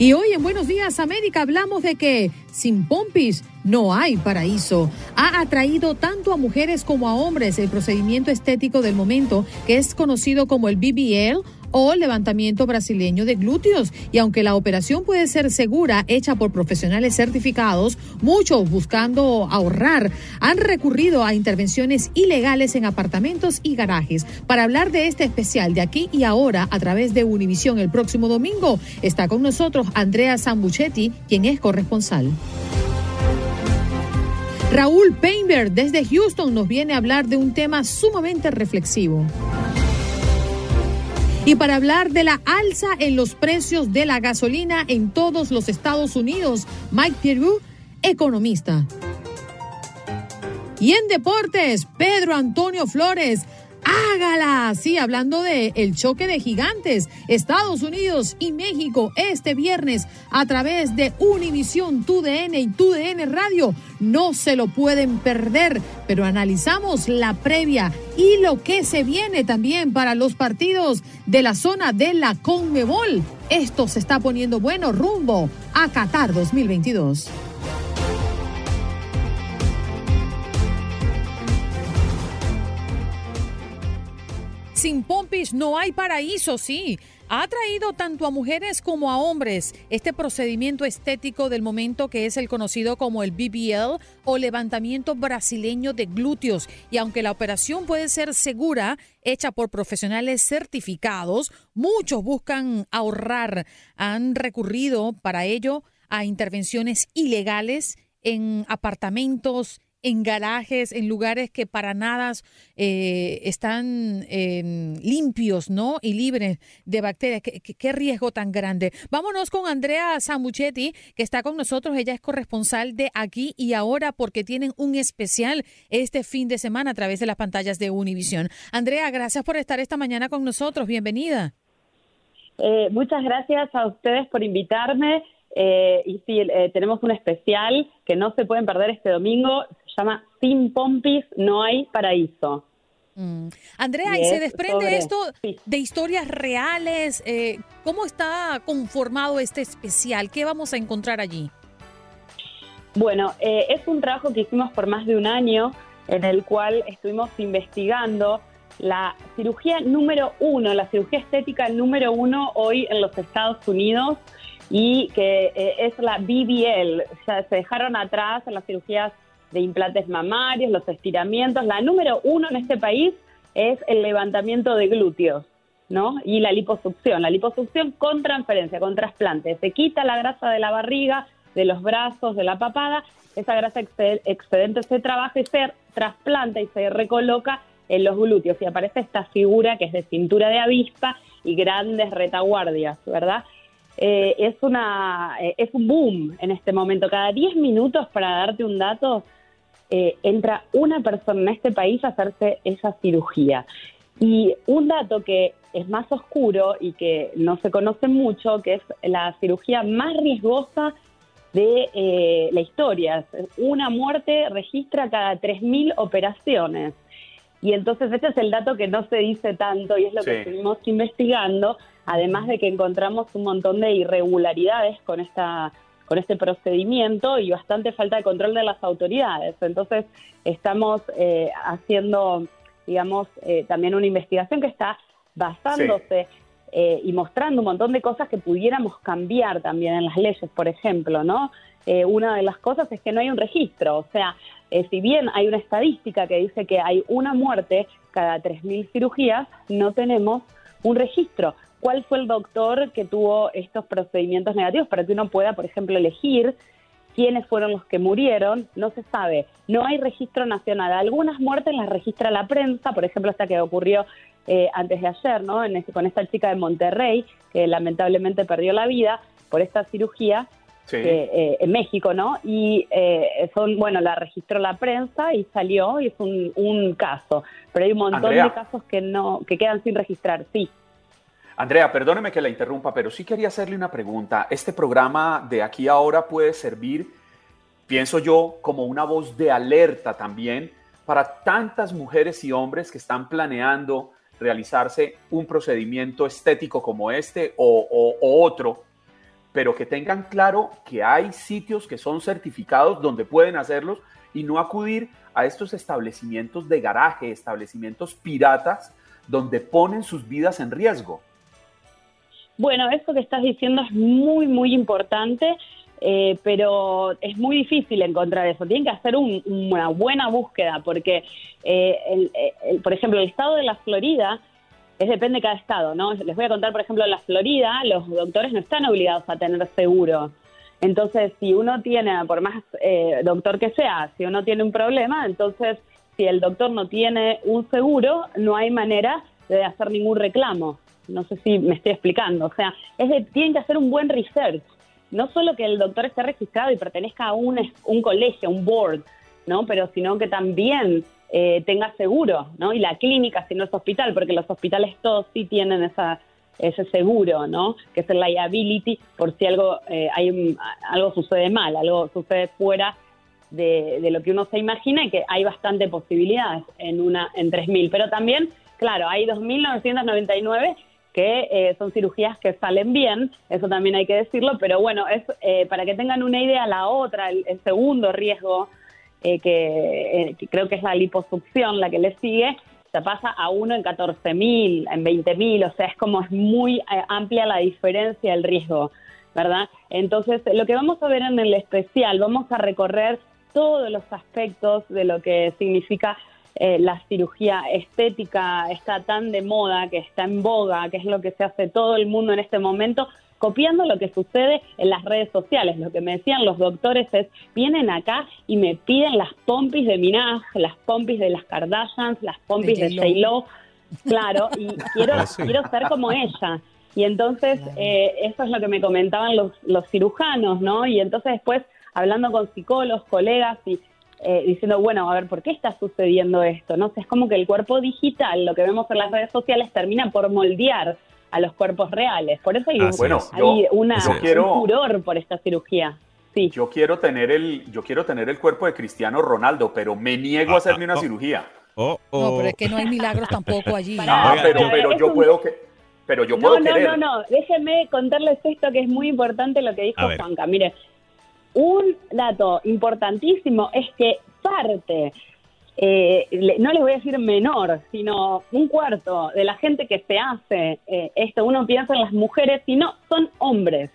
Y hoy en Buenos Días América hablamos de que sin pompis no hay paraíso. Ha atraído tanto a mujeres como a hombres el procedimiento estético del momento que es conocido como el BBL o levantamiento brasileño de glúteos. Y aunque la operación puede ser segura, hecha por profesionales certificados, muchos buscando ahorrar han recurrido a intervenciones ilegales en apartamentos y garajes. Para hablar de este especial de aquí y ahora a través de Univisión el próximo domingo, está con nosotros Andrea Sambuchetti, quien es corresponsal. Raúl Painberg desde Houston nos viene a hablar de un tema sumamente reflexivo. Y para hablar de la alza en los precios de la gasolina en todos los Estados Unidos, Mike Pierru, economista. Y en deportes, Pedro Antonio Flores, hágala. Sí, hablando de el choque de gigantes, Estados Unidos y México este viernes a través de Univisión, TUDN y TUDN Radio. No se lo pueden perder, pero analizamos la previa y lo que se viene también para los partidos de la zona de la Conmebol. Esto se está poniendo bueno rumbo a Qatar 2022. Sin pompis no hay paraíso, sí. Ha atraído tanto a mujeres como a hombres este procedimiento estético del momento que es el conocido como el BBL o levantamiento brasileño de glúteos. Y aunque la operación puede ser segura, hecha por profesionales certificados, muchos buscan ahorrar. Han recurrido para ello a intervenciones ilegales en apartamentos, en garajes, en lugares que para nada eh, están em, limpios, ¿no? Y libres de bacterias. ¿Qué, riesgo tan grande? Vámonos con Andrea Samuchetti, que está con nosotros. Ella es corresponsal de aquí y ahora porque tienen un especial este fin de semana a través de las pantallas de Univisión. Andrea, gracias por estar esta mañana con nosotros. Bienvenida. Eh, muchas gracias a ustedes por invitarme. Eh, y sí, tenemos un especial que no se pueden perder este domingo llama Sin Pompis no hay paraíso. Mm. Andrea, ¿y, se desprende esto de historias reales? Eh, ¿Cómo está conformado este especial? ¿Qué vamos a encontrar allí? Bueno, eh, es un trabajo que hicimos por más de un año en el cual estuvimos investigando la cirugía número uno, la cirugía estética número uno hoy en los Estados Unidos y que eh, es la BBL. O sea, se dejaron atrás en las cirugías de implantes mamarios, los estiramientos. La número uno en este país es el levantamiento de glúteos, ¿no? Y la liposucción. La liposucción con transferencia, con trasplante. Se quita la grasa de la barriga, de los brazos, de la papada. Esa grasa excedente se trabaja y se trasplanta y se recoloca en los glúteos y aparece esta figura que es de cintura de avispa y grandes retaguardias, ¿verdad? Eh, es, una, eh, es un boom en este momento. Cada 10 minutos, para darte un dato, eh, entra una persona en este país a hacerse esa cirugía. Y un dato que es más oscuro y que no se conoce mucho, que es la cirugía más riesgosa de eh, la historia. Una muerte registra cada 3.000 operaciones. Y entonces este es el dato que no se dice tanto y es lo que seguimos investigando, además de que encontramos un montón de irregularidades con esta con este procedimiento y bastante falta de control de las autoridades. Entonces, estamos eh, haciendo, digamos, eh, también una investigación que está basándose eh, y mostrando un montón de cosas que pudiéramos cambiar también en las leyes, por ejemplo, ¿no? eh, una de las cosas es que no hay un registro. O sea, si bien hay una estadística que dice que hay una muerte cada 3.000 cirugías, no tenemos un registro. ¿Cuál fue el doctor que tuvo estos procedimientos negativos para que uno pueda, por ejemplo, elegir quiénes fueron los que murieron? No se sabe. No hay registro nacional. Algunas muertes las registra la prensa, por ejemplo, esta que ocurrió eh, antes de ayer, ¿no? En este, con esta chica de Monterrey, que lamentablemente perdió la vida por esta cirugía. Eh, en México, ¿no? Y eh, son, bueno, la registró la prensa y salió y es un, caso. Pero hay un montón de casos que no, que quedan sin registrar, sí. Andrea, perdóneme que la interrumpa, pero sí quería hacerle una pregunta. Este programa de aquí ahora puede servir, pienso yo, como una voz de alerta también para tantas mujeres y hombres que están planeando realizarse un procedimiento estético como este o, otro, pero que tengan claro que hay sitios que son certificados donde pueden hacerlos y no acudir a estos establecimientos de garaje, establecimientos piratas, donde ponen sus vidas en riesgo. Bueno, eso que estás diciendo es muy, muy importante. Eh, pero es muy difícil encontrar eso. Tienen que hacer una buena búsqueda porque, eh, por ejemplo, el estado de la Florida es depende de cada estado, ¿no? Les voy a contar, por ejemplo, en la Florida los doctores no están obligados a tener seguro. Entonces, si uno tiene, por más eh, doctor que sea, si uno tiene un problema, entonces si el doctor no tiene un seguro, no hay manera de hacer ningún reclamo. No sé si me estoy explicando. O sea, es de, tienen que hacer un buen research no solo que el doctor esté registrado y pertenezca a un, un colegio, un board, ¿no? Pero sino que también eh, tenga seguro, ¿no? Y la clínica, si no es hospital, porque los hospitales todos sí tienen esa, ese seguro, ¿no? Que es el liability por si algo, eh, hay, algo sucede mal, algo sucede fuera de, de, lo que uno se imagina y que hay bastante posibilidades en, una, en 3.000. Pero también, claro, hay 2.999 eh, son cirugías que salen bien, eso también hay que decirlo, pero bueno, es eh, para que tengan una idea, la otra, el, segundo riesgo, eh, que, creo que es la liposucción, la que le sigue, se pasa a uno en 14.000, en 20.000, o sea, es como es muy amplia la diferencia del riesgo, ¿verdad? Entonces, lo que vamos a ver en el especial, vamos a recorrer todos los aspectos de lo que significa eh, la cirugía estética está tan de moda, que está en boga, que es lo que se hace todo el mundo en este momento, copiando lo que sucede en las redes sociales. Lo que me decían los doctores es, vienen acá y me piden las pompis de Minaj, las pompis de las Kardashians, las pompis de, J-Lo, claro, y quiero, ah, quiero ser como ella. Y entonces eh, eso es lo que me comentaban los, los cirujanos, ¿no? Y entonces después, hablando con psicólogos, colegas y eh, diciendo, bueno, a ver, ¿por qué está sucediendo esto? ¿No? es como que el cuerpo digital, lo que vemos en las redes sociales, termina por moldear a los cuerpos reales. Por eso hay, un, una, furor por esta cirugía. Sí. Yo quiero tener el, yo quiero tener el cuerpo de Cristiano Ronaldo, pero me niego a hacerme una cirugía. Oh, oh. No, pero es que no hay milagros tampoco allí. No, pero, pero yo puedo que, pero yo puedo no, No, no, no, déjenme contarles esto que es muy importante lo que dijo Juanca. Mire, un dato importantísimo es que parte, eh, no les voy a decir menor, sino un cuarto de la gente que se hace eh, esto, uno piensa en las mujeres, sino son hombres.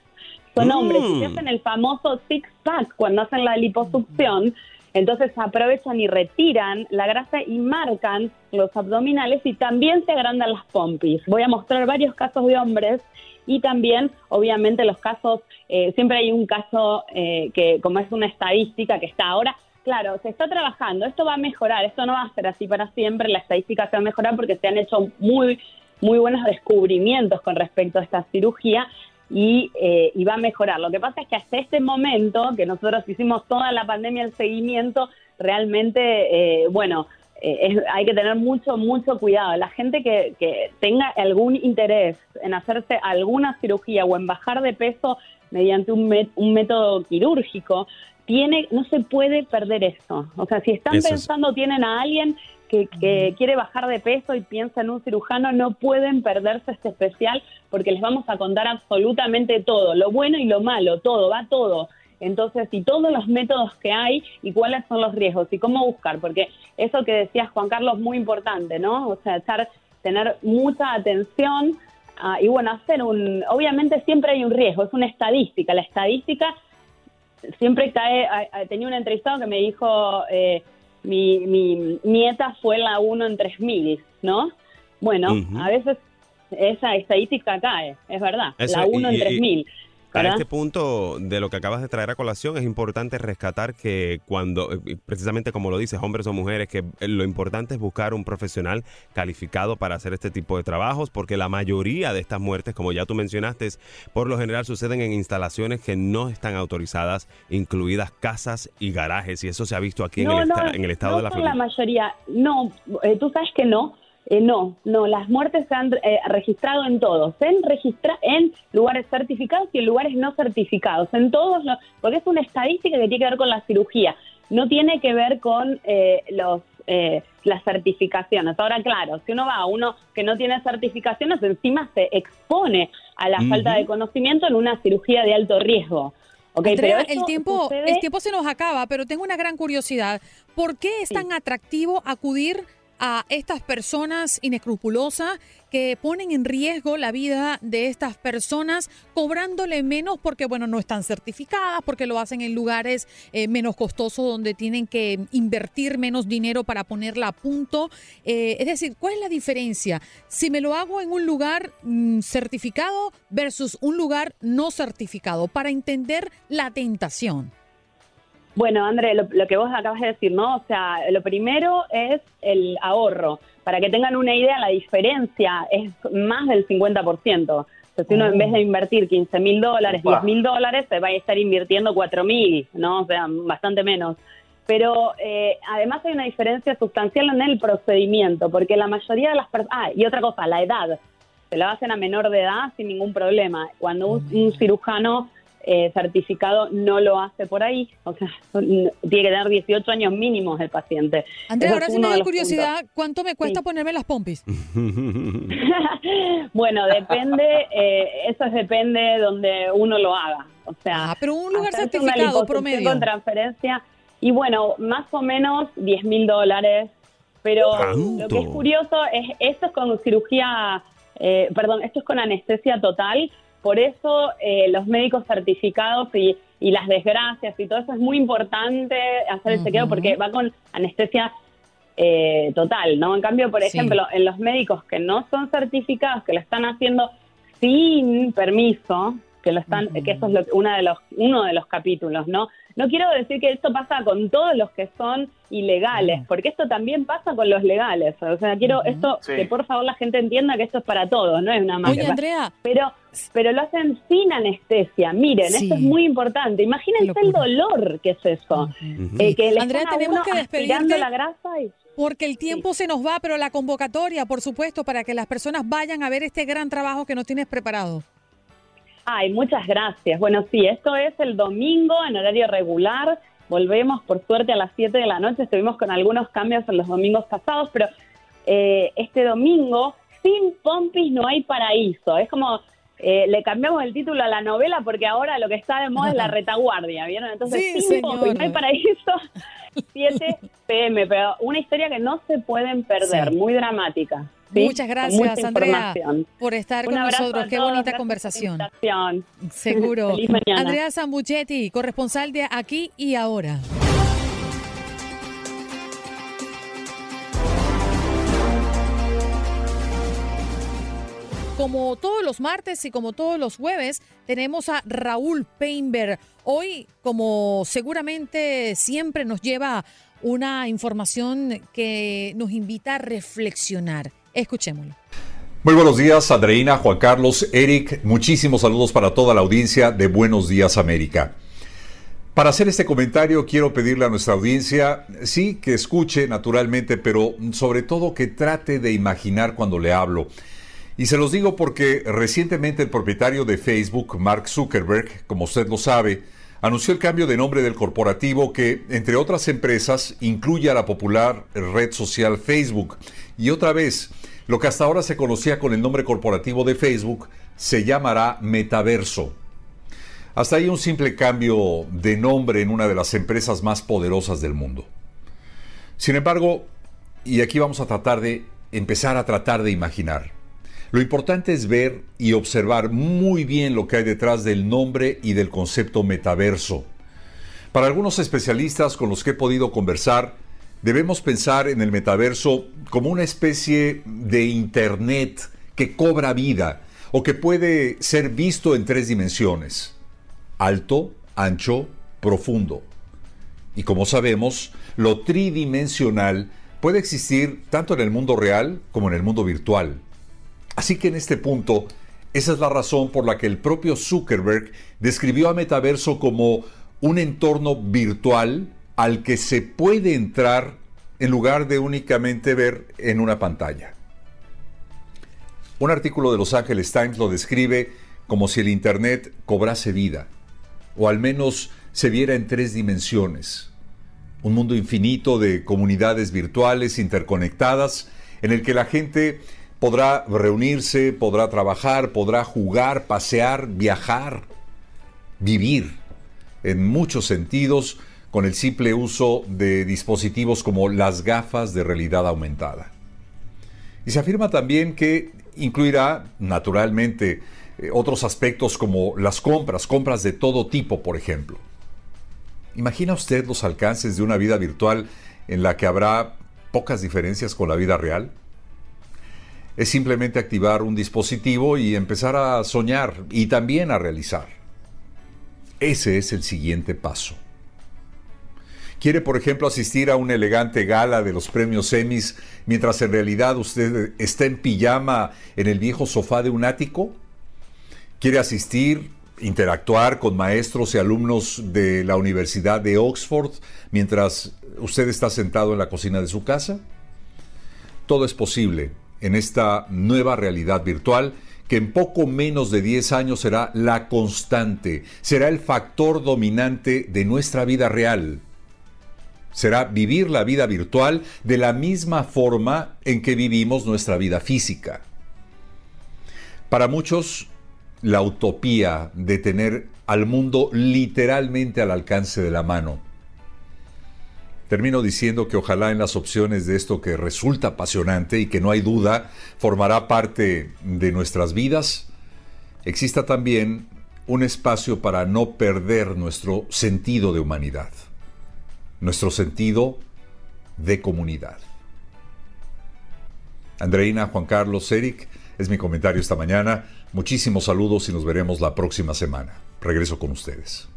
Son hombres y se mm. hacen el famoso six-pack cuando hacen la liposucción. Entonces aprovechan y retiran la grasa y marcan los abdominales y también se agrandan las pompis. Voy a mostrar varios casos de hombres y también, obviamente, los casos, eh, siempre hay un caso eh, que, como es una estadística que está ahora, claro, se está trabajando, esto va a mejorar, esto no va a ser así para siempre, la estadística se va a mejorar porque se han hecho muy, muy buenos descubrimientos con respecto a esta cirugía y, eh, y, va a mejorar. Lo que pasa es que hasta este momento, que nosotros hicimos toda la pandemia el seguimiento, realmente, bueno, eh, hay que tener mucho, mucho cuidado. La gente que, que, tenga algún interés en hacerse alguna cirugía o en bajar de peso mediante un, un método quirúrgico, tiene, no se puede perder esto. O sea, si están pensando, tienen a alguien que, que, quiere bajar de peso y piensa en un cirujano, no pueden perderse este especial porque les vamos a contar absolutamente todo, lo bueno y lo malo, todo, va todo. Entonces, y todos los métodos que hay y cuáles son los riesgos y cómo buscar, porque eso que decías, Juan Carlos, muy importante, ¿no? O sea, tener mucha atención ah, y bueno, hacer un, obviamente siempre hay un riesgo, es una estadística, la estadística siempre cae, tenía un entrevistado que me dijo, eh, mi, mi, nieta fue la 1 en 3000, ¿no? Bueno, a veces esa estadística cae, es verdad, la 1 en 3000. Para este punto de lo que acabas de traer a colación, es importante rescatar que cuando, eh, precisamente como lo dices, hombres o mujeres, que eh, lo importante es buscar un profesional calificado para hacer este tipo de trabajos, porque la mayoría de estas muertes, como ya tú mencionaste, por lo general suceden en instalaciones que no están autorizadas, incluidas casas y garajes, y eso se ha visto aquí en, el, en, el, estado de la Florida. la mayoría, no, eh, tú sabes que no, eh, no, no, las muertes se han eh, registrado en todos, en, registra en lugares certificados y en lugares no certificados, en todos, los, porque es una estadística que tiene que ver con la cirugía, no tiene que ver con eh, los las certificaciones. Ahora, claro, si uno va a uno que no tiene certificaciones, encima se expone a la falta de conocimiento en una cirugía de alto riesgo. Okay, pero el tiempo, el tiempo se nos acaba, pero tengo una gran curiosidad. ¿Por qué es tan atractivo acudir a estas personas inescrupulosas que ponen en riesgo la vida de estas personas cobrándole menos porque, bueno, no están certificadas, porque lo hacen en lugares eh, menos costosos donde tienen que invertir menos dinero para ponerla a punto. Eh, es decir, ¿cuál es la diferencia si me lo hago en un lugar mm, certificado versus un lugar no certificado para entender la tentación? Bueno, André, lo, que vos acabas de decir, ¿no? O sea, lo primero es el ahorro. Para que tengan una idea, la diferencia es más del 50%. O sea, si uno en vez de invertir 15 mil dólares, 10 mil dólares, se va a estar invirtiendo 4 mil, ¿no? O sea, bastante menos. Pero eh, además hay una diferencia sustancial en el procedimiento, porque la mayoría de las personas... Ah, y otra cosa, la edad. Se lo hacen a menor de edad sin ningún problema. Cuando un cirujano eh, certificado no lo hace por ahí, o sea, tiene que tener 18 años mínimos el paciente. Andrea, ahora sí me da curiosidad, ¿cuánto me cuesta ponerme las pompis? bueno, depende, eh, eso depende de donde uno lo haga, o sea, ah, pero un lugar certificado promedio. Con transferencia, y bueno, más o menos 10 mil dólares, pero lo que es curioso es, esto es con cirugía, eh, perdón, esto es con anestesia total, por eso eh, los médicos certificados y, las desgracias y todo eso es muy importante hacer el chequeo porque va con anestesia eh, total, ¿no? En cambio, por ejemplo, en los médicos que no son certificados, que lo están haciendo sin permiso, que lo están, que eso es una de los, uno de los capítulos, ¿no? No quiero decir que esto pasa con todos los que son ilegales, porque esto también pasa con los legales. O sea, quiero esto que por favor la gente entienda que esto es para todos, no es una más. Oye, Andrea. Pero, pero lo hacen sin anestesia. Miren, esto es muy importante. Imagínense el dolor que es eso. Eh, que Andrea, tenemos que despedirte. la grasa Porque el tiempo se nos va, pero la convocatoria, por supuesto, para que las personas vayan a ver este gran trabajo que nos tienes preparado. Ay, muchas gracias. Bueno, sí, esto es el domingo en horario regular. Volvemos, por suerte, a las 7 de la noche. Estuvimos con algunos cambios en los domingos pasados, pero eh, este domingo, sin Pompis no hay paraíso. Es como eh, le cambiamos el título a la novela porque ahora lo que está de moda es la retaguardia, ¿vieron? Entonces, sin Pompis no hay paraíso. 7 pm, pero una historia que no se pueden perder, muy dramática. Muchas gracias, Andrea, por estar con nosotros. Qué bonita conversación. Seguro. Andrea Zambuchetti, corresponsal de Aquí y Ahora. Como todos los martes y como todos los jueves, tenemos a Raúl Peinberg. Hoy, como seguramente siempre nos lleva una información que nos invita a reflexionar. Escuchémoslo. Muy buenos días, Andreina, Juan Carlos, Eric. Muchísimos saludos para toda la audiencia de Buenos Días América. Para hacer este comentario quiero pedirle a nuestra audiencia, sí, que escuche naturalmente, pero sobre todo que trate de imaginar cuando le hablo. Y se los digo porque recientemente el propietario de Facebook, Mark Zuckerberg, como usted lo sabe, anunció el cambio de nombre del corporativo que, entre otras empresas, incluye a la popular red social Facebook. Y otra vez, lo que hasta ahora se conocía con el nombre corporativo de Facebook se llamará Metaverso. Hasta ahí un simple cambio de nombre en una de las empresas más poderosas del mundo. Sin embargo, y aquí vamos a tratar de empezar a tratar de imaginar. Lo importante es ver y observar muy bien lo que hay detrás del nombre y del concepto metaverso. Para algunos especialistas con los que he podido conversar, debemos pensar en el metaverso como una especie de Internet que cobra vida o que puede ser visto en tres dimensiones, alto, ancho, profundo. Y como sabemos, lo tridimensional puede existir tanto en el mundo real como en el mundo virtual. Así que en este punto, esa es la razón por la que el propio Zuckerberg describió a Metaverso como un entorno virtual al que se puede entrar en lugar de únicamente ver en una pantalla. Un artículo de Los Angeles Times lo describe como si el Internet cobrase vida, o al menos se viera en tres dimensiones. Un mundo infinito de comunidades virtuales interconectadas en el que la gente podrá reunirse, podrá trabajar, podrá jugar, pasear, viajar, vivir en muchos sentidos con el simple uso de dispositivos como las gafas de realidad aumentada. Y se afirma también que incluirá, naturalmente, eh, otros aspectos como las compras, compras de todo tipo, por ejemplo. ¿Imagina usted los alcances de una vida virtual en la que habrá pocas diferencias con la vida real? Es simplemente activar un dispositivo y empezar a soñar y también a realizar. Ese es el siguiente paso. ¿Quiere, por ejemplo, asistir a una elegante gala de los premios Emmys mientras en realidad usted está en pijama en el viejo sofá de un ático? ¿Quiere asistir, interactuar con maestros y alumnos de la Universidad de Oxford mientras usted está sentado en la cocina de su casa? Todo es posible en esta nueva realidad virtual que en poco menos de 10 años será la constante, será el factor dominante de nuestra vida real será vivir la vida virtual de la misma forma en que vivimos nuestra vida física. Para muchos, la utopía de tener al mundo literalmente al alcance de la mano. Termino diciendo que ojalá en las opciones de esto que resulta apasionante y que no hay duda formará parte de nuestras vidas, exista también un espacio para no perder nuestro sentido de humanidad nuestro sentido de comunidad. Andreina, Juan Carlos, Eric, es mi comentario esta mañana. Muchísimos saludos y nos veremos la próxima semana. Regreso con ustedes.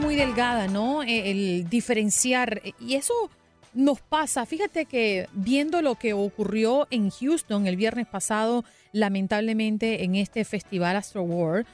Muy delgada, ¿no? E, el diferenciar. Y eso nos pasa. Fíjate que viendo lo que ocurrió en Houston el viernes pasado, lamentablemente en este festival Astro World,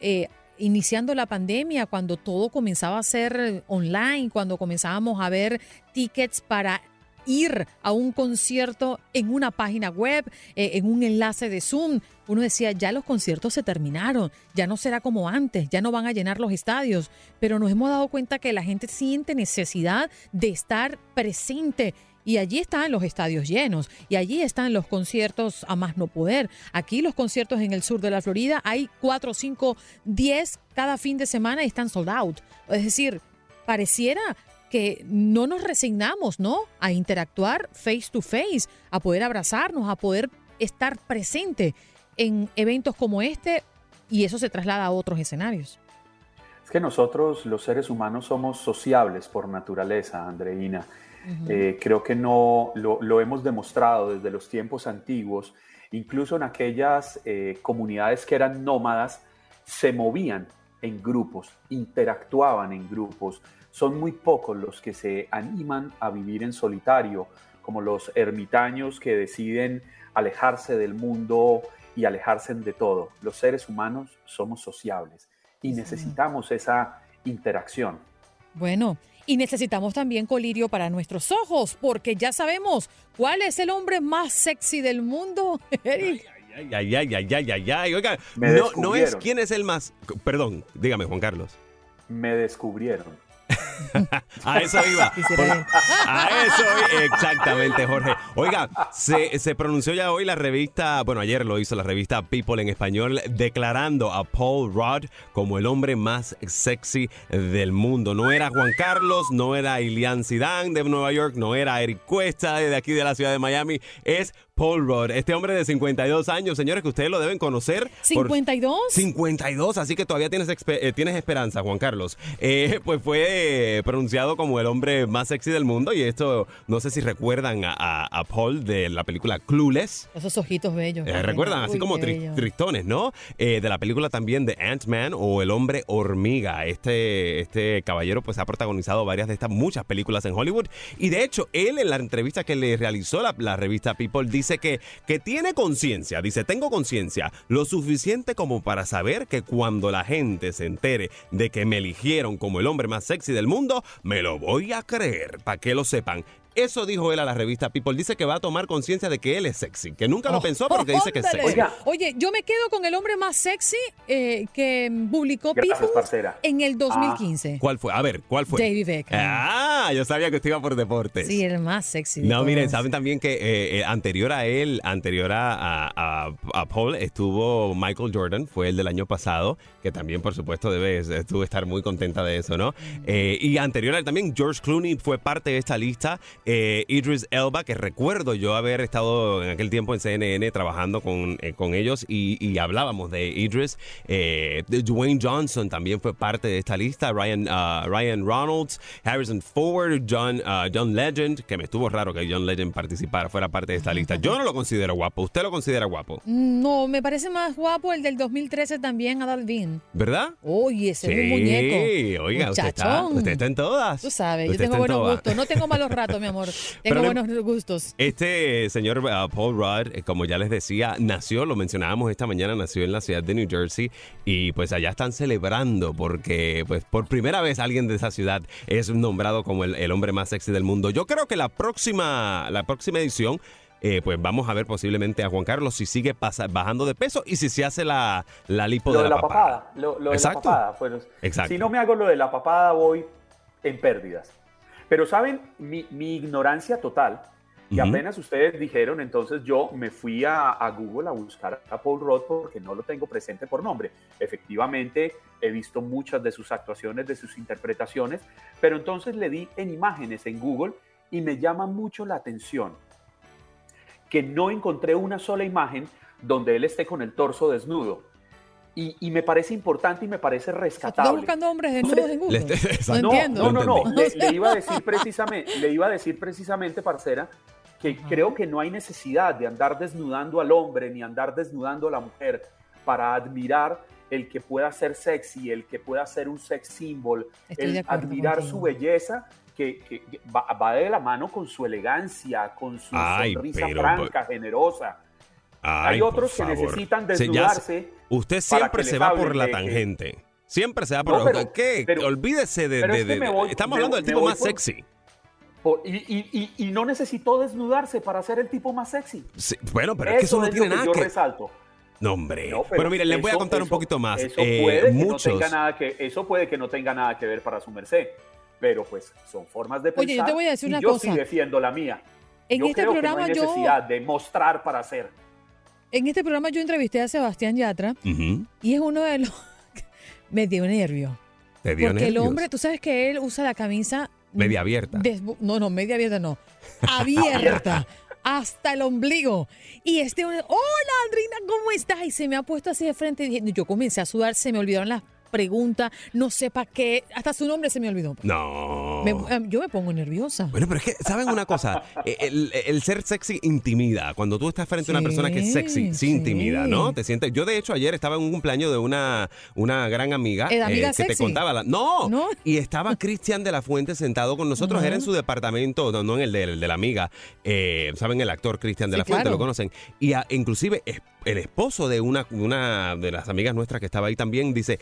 eh, iniciando la pandemia, cuando todo comenzaba a ser online, cuando comenzábamos a ver tickets para ir a un concierto en una página web, eh, en un enlace de Zoom. Uno decía, ya los conciertos se terminaron, ya no será como antes, ya no van a llenar los estadios, pero nos hemos dado cuenta que la gente siente necesidad de estar presente y allí están los estadios llenos y allí están los conciertos a más no poder. Aquí los conciertos en el sur de la Florida hay 4, 5, 10 cada fin de semana y están sold out. Es decir, pareciera que no nos resignamos, ¿no? A interactuar face to face, a poder abrazarnos, a poder estar presente en eventos como este y eso se traslada a otros escenarios. Es que nosotros los seres humanos somos sociables por naturaleza, Andreina. Eh, creo que no lo, hemos demostrado desde los tiempos antiguos, incluso en aquellas eh, comunidades que eran nómadas, se movían en grupos, interactuaban en grupos. Son muy pocos los que se animan a vivir en solitario, como los ermitaños que deciden alejarse del mundo y alejarse de todo. Los seres humanos somos sociables y necesitamos esa interacción. Bueno, y necesitamos también colirio para nuestros ojos, porque ya sabemos cuál es el hombre más sexy del mundo, Eric. Ay, ay, ay, ay, ay, ay, ay. Oiga, no, no es quién es el más. Perdón, dígame, Juan Carlos. Me descubrieron. a eso iba. a eso iba. Exactamente, Jorge. Oiga, se, pronunció ya hoy la revista, bueno, ayer lo hizo la revista People en español, declarando a Paul Rudd como el hombre más sexy del mundo. No era Juan Carlos, no era Ilian Zidane de Nueva York, no era Eric Cuesta de aquí de la ciudad de Miami, es Paul Rudd, este hombre de 52 años, señores, que ustedes lo deben conocer. por- ¿52? 52, así que todavía tienes, eh, tienes esperanza, Juan Carlos. Eh, pues fue eh, pronunciado como el hombre más sexy del mundo y esto, no sé si recuerdan a, a- a Paul de la película Clueless. Esos ojitos bellos. Eh, recuerdan, así Uy, como tri- tristones, ¿no? De la película también de Ant-Man o El hombre hormiga. Este, este caballero pues ha protagonizado varias de estas muchas películas en Hollywood. Y de hecho, él en la entrevista que le realizó la, la revista People dice que, que tiene conciencia. Dice, tengo conciencia lo suficiente como para saber que cuando la gente se entere de que me eligieron como el hombre más sexy del mundo, me lo voy a creer, para que lo sepan. Eso dijo él a la revista People. Dice que va a tomar conciencia de que él es sexy. Que nunca lo pensó, pero que dice que es sexy. Oiga. Oye, yo me quedo con el hombre más sexy eh, que publicó Gracias, People parcera. en el 2015. ¿Cuál fue? A ver, ¿cuál fue? David Beckham. Ah, yo sabía que usted iba por deportes. Sí, el más sexy. de No, miren, saben también que eh, eh, anterior a él, anterior a, a- a- a Paul, estuvo Michael Jordan, fue el del año pasado, que también, por supuesto, debe estuvo estar muy contenta de eso, ¿no? Eh, y anterior a él también, George Clooney fue parte de esta lista. Eh, Idris Elba, que recuerdo yo haber estado en aquel tiempo en CNN trabajando con, eh, con ellos y, y hablábamos de Idris. Eh, Dwayne Johnson también fue parte de esta lista. Ryan, ah, Ryan Reynolds, Harrison Ford, John, ah, John Legend, que me estuvo raro que John Legend participara, fuera parte de esta lista. Yo no lo considero guapo. ¿Usted lo considera guapo? No, me parece más guapo el del 2013 también, Adal Bean. ¿Verdad? Oye, ese es un Sí, muñeco. oiga, usted está, usted está en todas. Tú sabes, yo tengo buenos gustos. No tengo malos ratos, mi amor. Pero Tengo le- buenos gustos. Este señor uh, Paul Rudd, eh, como ya les decía, nació, lo mencionábamos esta mañana, nació en la ciudad de New Jersey y pues allá están celebrando porque pues por primera vez alguien de esa ciudad es nombrado como el, el hombre más sexy del mundo. Yo creo que la próxima, la próxima edición eh, pues vamos a ver posiblemente a Juan Carlos si sigue pasa- bajando de peso y si se hace la, la lipo Lo de de la, la papada. papada. Lo, lo de la papada. Pues, Exacto. Si no me hago lo de la papada, voy en pérdidas. Pero, ¿saben? Mi, mi ignorancia total, Ujú. apenas ustedes dijeron, entonces yo me fui a, a Google a buscar a Paul Rudd porque no lo tengo presente por nombre. Efectivamente, he visto muchas de sus actuaciones, de sus interpretaciones, pero entonces le di en imágenes en Google y me llama mucho la atención que no encontré una sola imagen donde él esté con el torso desnudo. Y, y me parece importante y me parece ¿Estás rescatable. buscando hombres desnudos en Google? Le- exacto. No entiendo. No, no, no. Le, le iba a decir precisamente, le iba a decir precisamente, parcera, que creo que no hay necesidad de andar desnudando al hombre ni andar desnudando a la mujer para admirar el que pueda ser sexy, el que pueda ser un sex symbol, Estoy el de acuerdo admirar contigo. su belleza que, que- que va, va de la mano con su elegancia, con su Ay, sonrisa pero- franca, generosa. Ay, Hay otros que necesitan Se- desnudarse. Usted para siempre se va por la de tangente. Siempre se va por No, pero- ¿Qué? pero- Olvídese de... pero de- de- voy- estamos hablando del tipo más por- sexy. Por- y, y- y- y no necesitó desnudarse para ser el tipo más sexy. Sí, bueno, pero es que eso no es tiene lo que nada yo que... resalto. No, hombre. No, pero, miren, les voy a eso- contar un eso- poquito más. Eso Eh, puede, que muchos... no tenga nada que, eso puede que no tenga nada que ver para su merced. Pero pues son formas de pensar. Oye, yo te voy a decir y una yo cosa. sí defiendo la mía. En yo este creo programa que no hay yo- necesidad de mostrar para hacer. En este programa yo entrevisté a Sebastián Yatra y es uno de los... me dio nervio. Te dio Porque el hombre, tú sabes que él usa la camisa... Media abierta. no, no, media abierta no. Abierta. hasta el ombligo. Y este, hombre, hola Andrina, ¿cómo estás? Y se me ha puesto así de frente. Y yo comencé a sudar, se me olvidaron las preguntas, no sé para qué. Hasta su nombre se me olvidó. No. Me- eh, yo me pongo nerviosa. Bueno, pero es que, ¿saben una cosa? Eh, El, el ser sexy intimida. Cuando tú estás frente a una persona que es sexy, sí, intimida, ¿no? Te sientes. Yo, de hecho, ayer estaba en un cumpleaños de una, una gran amiga. ¿Eh, amiga que te contaba. la- no, ¿No? Y estaba Cristian de la Fuente sentado con nosotros. Era en su departamento, no, no en el de, el de la amiga. Eh, ¿Saben? El actor Cristian de Sí, la Fuente, claro. lo conocen. Y a- inclusive el esposo de una, una de las amigas nuestras que estaba ahí también dice.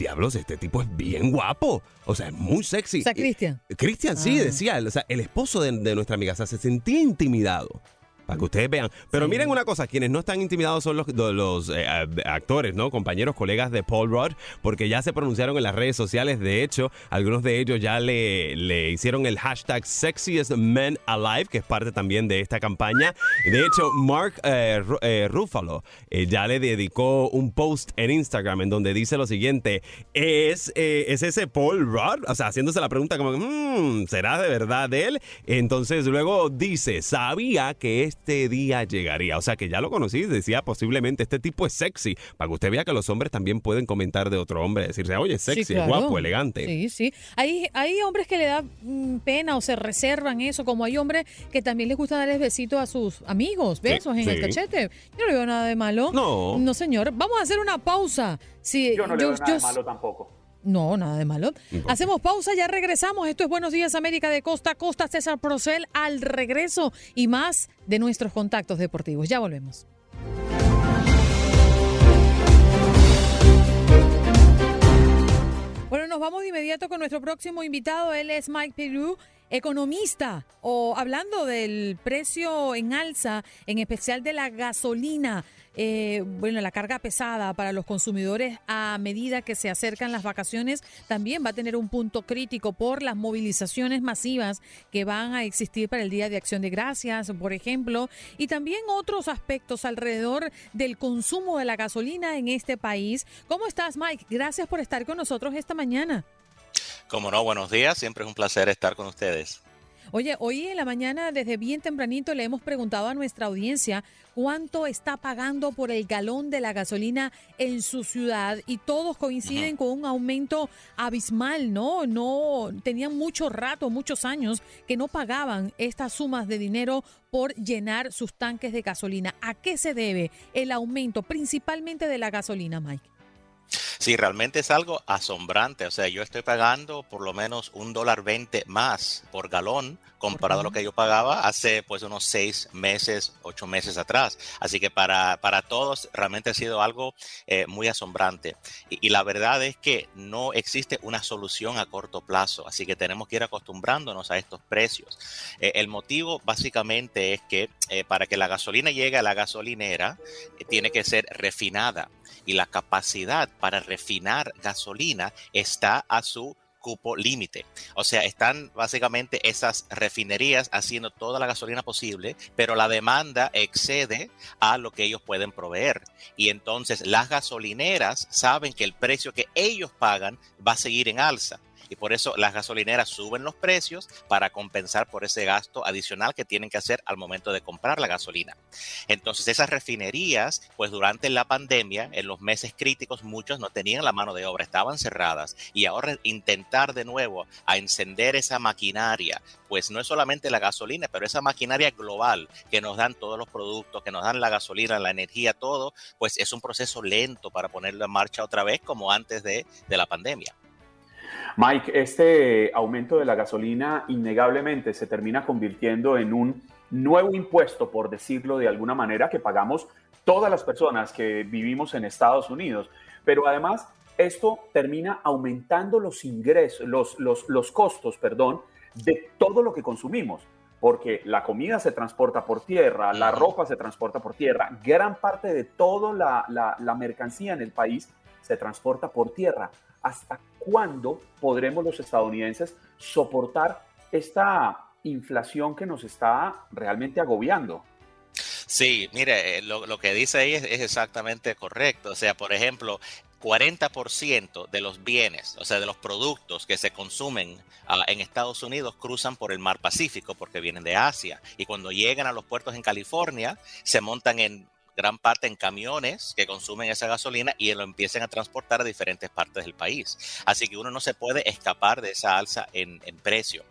Diablos, este tipo es bien guapo. O sea, es muy sexy. O sea, Cristian. Cristian, sí, Ah. decía, o sea, el esposo de, de nuestra amiga o sea, se sentía intimidado. Para que ustedes vean. Pero Sí. miren una cosa, quienes no están intimidados son los, eh, a- actores, ¿no? Compañeros, colegas de Paul Rudd, porque ya se pronunciaron en las redes sociales. De hecho, algunos de ellos ya le, le hicieron el hashtag Sexiest Men Alive, que es parte también de esta campaña. De hecho, Mark eh, Ru- eh, Ruffalo eh, ya le dedicó un post en Instagram en donde dice lo siguiente: ¿Es, eh, ¿es ese Paul Rudd? O sea, haciéndose la pregunta como, "Mm, ¿será de verdad él? Entonces luego dice, sabía que este este día llegaría. O sea que ya lo conocí, decía posiblemente este tipo es sexy, para que usted vea que los hombres también pueden comentar de otro hombre, decirse, oye, es sexy, es guapo, elegante. Sí, sí. Hay, hay hombres que le da mm, pena o se reservan eso, como hay hombres que también les gusta darles besitos a sus amigos, besos en el cachete. Yo no veo nada de malo. No. No, señor. Vamos a hacer una pausa. Sí, yo no le veo nada de malo tampoco. No, nada de malo. Hacemos pausa, ya regresamos. Esto es Buenos Días América de Costa a Costa. César Procel al regreso y más de nuestros contactos deportivos. Ya volvemos. Bueno, nos vamos de inmediato con nuestro próximo invitado. Él es Mike Peru, economista, o hablando del precio en alza, en especial de la gasolina. Eh, bueno, la carga pesada para los consumidores a medida que se acercan las vacaciones también va a tener un punto crítico por las movilizaciones masivas que van a existir para el Día de Acción de Gracias, por ejemplo, y también otros aspectos alrededor del consumo de la gasolina en este país. ¿Cómo estás, Mike? Gracias por estar con nosotros esta mañana. Como no, buenos días. Siempre es un placer estar con ustedes. Oye, hoy en la mañana, desde bien tempranito, le hemos preguntado a nuestra audiencia cuánto está pagando por el galón de la gasolina en su ciudad y todos coinciden con un aumento abismal, ¿no? No tenían mucho rato, muchos años que no pagaban estas sumas de dinero por llenar sus tanques de gasolina. ¿A qué se debe el aumento principalmente de la gasolina, Mike? Sí, realmente es algo asombrante. O sea, yo estoy pagando por lo menos un dólar veinte más por galón comparado a lo que yo pagaba hace pues unos seis meses, ocho meses atrás. Así que para, para todos realmente ha sido algo eh, muy asombrante. Y, la verdad es que no existe una solución a corto plazo, así que tenemos que ir acostumbrándonos a estos precios. Eh, el motivo básicamente es que eh, para que la gasolina llegue a la gasolinera, tiene que ser refinada y la capacidad para refinar gasolina está a su cupo límite. O sea, están básicamente esas refinerías haciendo toda la gasolina posible, pero la demanda excede a lo que ellos pueden proveer. Y entonces las gasolineras saben que el precio que ellos pagan va a seguir en alza y por eso las gasolineras suben los precios para compensar por ese gasto adicional que tienen que hacer al momento de comprar la gasolina. Entonces esas refinerías, pues durante la pandemia, en los meses críticos, muchos no tenían la mano de obra, estaban cerradas y ahora intentar de nuevo a encender esa maquinaria, pues no es solamente la gasolina, pero esa maquinaria global que nos dan todos los productos, que nos dan la gasolina, la energía, todo, pues es un proceso lento para ponerlo en marcha otra vez como antes de, de la pandemia. Mike, este aumento de la gasolina innegablemente se termina convirtiendo en un nuevo impuesto, por decirlo de alguna manera, que pagamos todas las personas que vivimos en Estados Unidos. Pero además, esto termina aumentando los ingresos, los, los, costos, perdón, de todo lo que consumimos. Porque la comida se transporta por tierra, la ropa se transporta por tierra, gran parte de toda la, la mercancía en el país se transporta por tierra. ¿Hasta cuándo podremos los estadounidenses soportar esta inflación que nos está realmente agobiando? Sí, mire, eh, lo, que dice ahí es, exactamente correcto. O sea, por ejemplo, 40% de los bienes, o sea, de los productos que se consumen ah, en Estados Unidos cruzan por el mar Pacífico porque vienen de Asia. Y cuando llegan a los puertos en California, se montan en gran parte en camiones que consumen esa gasolina y lo empiecen a transportar a diferentes partes del país. Así que uno no se puede escapar de esa alza en, precio.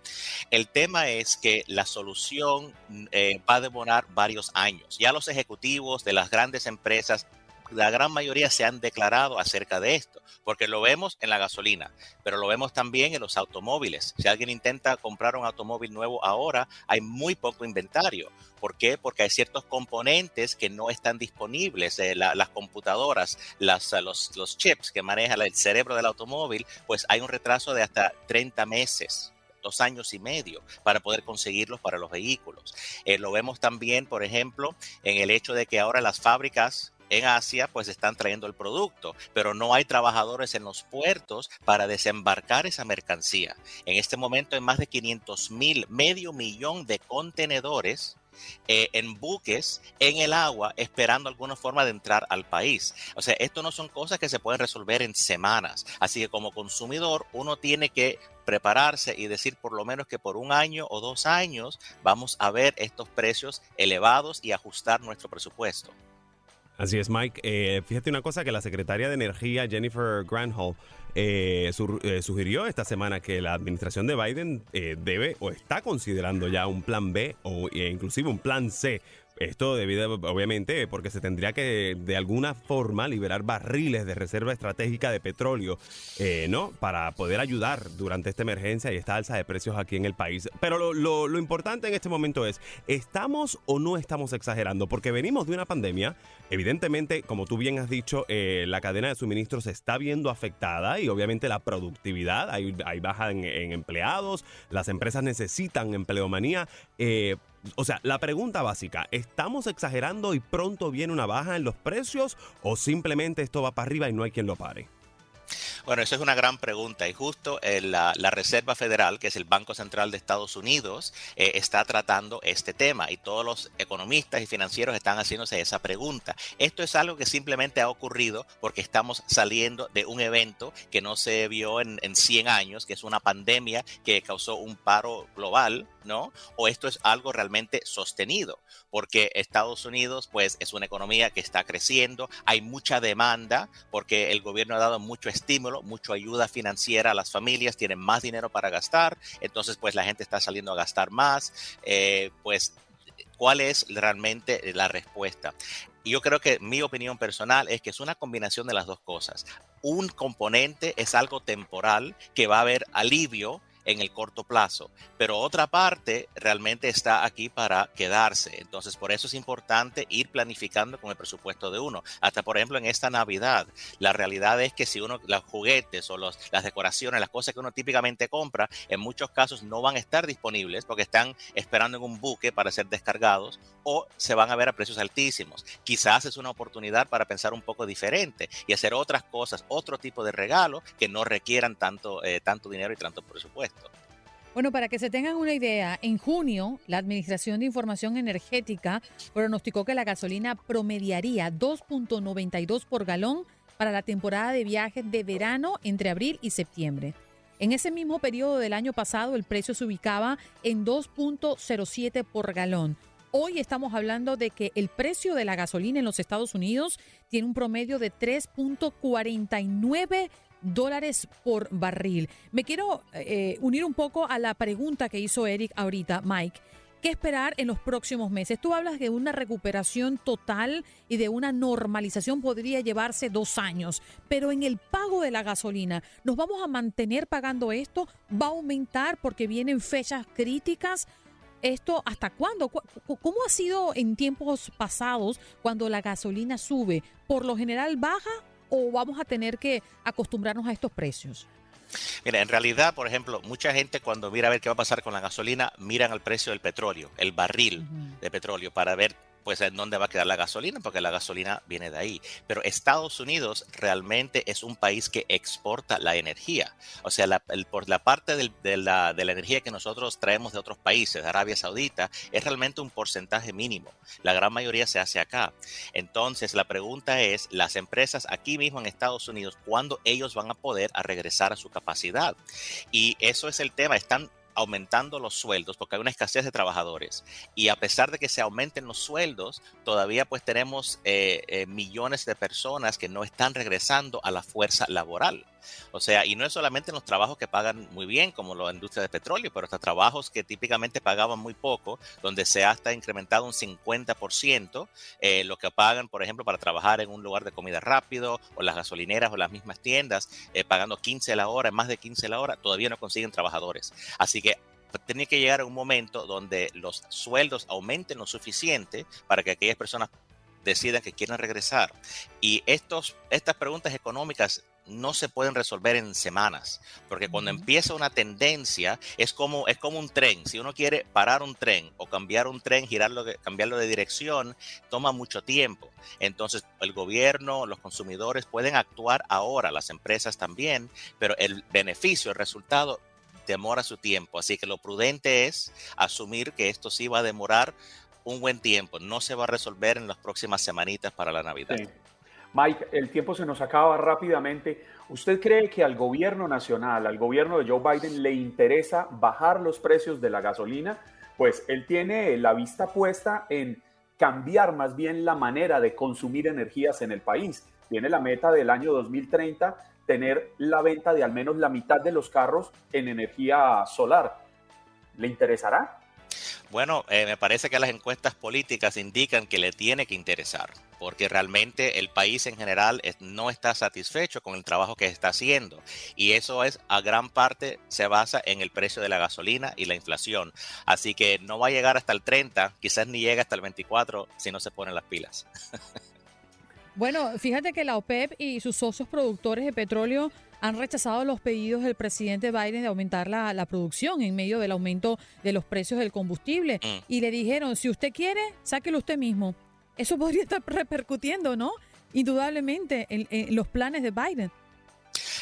El tema es que la solución eh, va a demorar varios años. Ya los ejecutivos de las grandes empresas la gran mayoría se han declarado acerca de esto, porque lo vemos en la gasolina, pero lo vemos también en los automóviles. Si alguien intenta comprar un automóvil nuevo ahora, hay muy poco inventario. ¿Por qué? Porque hay ciertos componentes que no están disponibles. Eh, las computadoras, los, los chips que maneja el cerebro del automóvil, pues hay un retraso de hasta 30 meses dos años y medio para poder conseguirlos para los vehículos. Eh, lo vemos también, por ejemplo, en el hecho de que ahora las fábricas en Asia pues están trayendo el producto, pero no hay trabajadores en los puertos para desembarcar esa mercancía. En este momento hay más de 500 mil, medio millón de contenedores eh, en buques en el agua esperando alguna forma de entrar al país. O sea, esto no son cosas que se pueden resolver en semanas. Así que como consumidor uno tiene que prepararse y decir por lo menos que por un año o dos años vamos a ver estos precios elevados y ajustar nuestro presupuesto. Así es, Mike. Eh, fíjate una cosa que la secretaria de Energía, Jennifer Granholm, eh, eh, sugirió esta semana que la administración de Biden debe o está considerando ya un plan B o inclusive un plan C esto debido, obviamente, porque se tendría que de alguna forma liberar barriles de reserva estratégica de petróleo, eh, ¿no? Para poder ayudar durante esta emergencia y esta alza de precios aquí en el país. Pero lo, importante en este momento es, ¿estamos o no estamos exagerando? Porque venimos de una pandemia, evidentemente, como tú bien has dicho, eh, la cadena de suministros se está viendo afectada y obviamente la productividad, hay, hay baja en, empleados, las empresas necesitan empleomanía. Eh, o sea, la pregunta básica, ¿estamos exagerando y pronto viene una baja en los precios o simplemente esto va para arriba y no hay quien lo pare? Bueno, eso es una gran pregunta y justo eh, la, Reserva Federal, que es el Banco Central de Estados Unidos, eh, está tratando este tema y todos los economistas y financieros están haciéndose esa pregunta. Esto es algo que simplemente ha ocurrido porque estamos saliendo de un evento que no se vio en, en 100 años, que es una pandemia que causó un paro global ¿no? O esto es algo realmente sostenido, porque Estados Unidos, pues, es una economía que está creciendo, hay mucha demanda, porque el gobierno ha dado mucho estímulo, mucha ayuda financiera a las familias, tienen más dinero para gastar, entonces, pues, la gente está saliendo a gastar más, eh, pues, ¿cuál es realmente la respuesta? yo creo que mi opinión personal es que es una combinación de las dos cosas. Un componente es algo temporal que va a haber alivio en el corto plazo, pero otra parte realmente está aquí para quedarse. Entonces, por eso es importante ir planificando con el presupuesto de uno. Hasta, por ejemplo, en esta Navidad, la realidad es que si uno, los juguetes o los, las decoraciones, las cosas que uno típicamente compra, en muchos casos no van a estar disponibles porque están esperando en un buque para ser descargados o se van a ver a precios altísimos. Quizás es una oportunidad para pensar un poco diferente y hacer otras cosas, otro tipo de regalo que no requieran tanto, eh, tanto dinero y tanto presupuesto. Bueno, para que se tengan una idea, en junio la Administración de Información Energética pronosticó que la gasolina promediaría 2.92 por galón para la temporada de viajes de verano entre abril y septiembre. En ese mismo periodo del año pasado el precio se ubicaba en 2.07 por galón. Hoy estamos hablando de que el precio de la gasolina en los Estados Unidos tiene un promedio de 3.49 dólares por barril. Me quiero eh, unir un poco a la pregunta que hizo Eric ahorita, Mike. ¿Qué esperar en los próximos meses? Tú hablas de una recuperación total y de una normalización podría llevarse dos años, pero en el pago de la gasolina, ¿nos vamos a mantener pagando esto? ¿Va a aumentar porque vienen fechas críticas? ¿Esto hasta cuándo? ¿Cómo ha sido en tiempos pasados cuando la gasolina sube? ¿Por lo general baja o vamos a tener que acostumbrarnos a estos precios? Mira, en realidad, por ejemplo, mucha gente cuando mira a ver qué va a pasar con la gasolina, miran al precio del petróleo, el barril de petróleo, para ver pues en dónde va a quedar la gasolina, porque la gasolina viene de ahí. Pero Estados Unidos realmente es un país que exporta la energía. O sea, la, por la parte de, la, de, la, energía que nosotros traemos de otros países, de Arabia Saudita, es realmente un porcentaje mínimo. La gran mayoría se hace acá. Entonces, la pregunta es, las empresas aquí mismo en Estados Unidos, ¿cuándo ellos van a poder a regresar a su capacidad? Y eso es el tema. Están aumentando los sueldos porque hay una escasez de trabajadores y a pesar de que se aumenten los sueldos, todavía pues tenemos eh, eh, millones de personas que no están regresando a la fuerza laboral. O sea, y no es solamente en los trabajos que pagan muy bien, como la industria de petróleo, pero hasta trabajos que típicamente pagaban muy poco, donde se ha hasta incrementado un 50% eh, lo que pagan, por ejemplo, para trabajar en un lugar de comida rápido, o las gasolineras o las mismas tiendas, eh, pagando 15 a la hora, más de 15 a la hora, todavía no consiguen trabajadores. Así que tiene que llegar a un momento donde los sueldos aumenten lo suficiente para que aquellas personas decidan que quieren regresar. Y estos, estas preguntas económicas no se pueden resolver en semanas, porque cuando empieza una tendencia es como, es como un tren. Si uno quiere parar un tren o cambiar un tren, girarlo, cambiarlo de dirección, toma mucho tiempo. Entonces el gobierno, los consumidores pueden actuar ahora, las empresas también, pero el beneficio, el resultado demora su tiempo. Así que lo prudente es asumir que esto sí va a demorar un buen tiempo. No se va a resolver en las próximas semanitas para la Navidad. Mike, el tiempo se nos acaba rápidamente. ¿Usted cree que al gobierno nacional, al gobierno de Joe Biden, le interesa bajar los precios de la gasolina? Pues él tiene la vista puesta en cambiar más bien la manera de consumir energías en el país. Tiene la meta del año 2030 tener la venta de al menos la mitad de los carros en energía solar. ¿Le interesará? Bueno, eh, me parece que las encuestas políticas indican que le tiene que interesar, porque realmente el país en general no está satisfecho con el trabajo que está haciendo. Y eso es a gran parte se basa en el precio de la gasolina y la inflación. Así que no va a llegar hasta el 30, quizás ni llega hasta el 24 si no se ponen las pilas. Bueno, fíjate que la OPEP y sus socios productores de petróleo han rechazado los pedidos del presidente Biden de aumentar la, producción en medio del aumento de los precios del combustible. Mm. Y le dijeron, si usted quiere, sáquelo usted mismo. Eso podría estar repercutiendo, ¿no? Indudablemente en los planes de Biden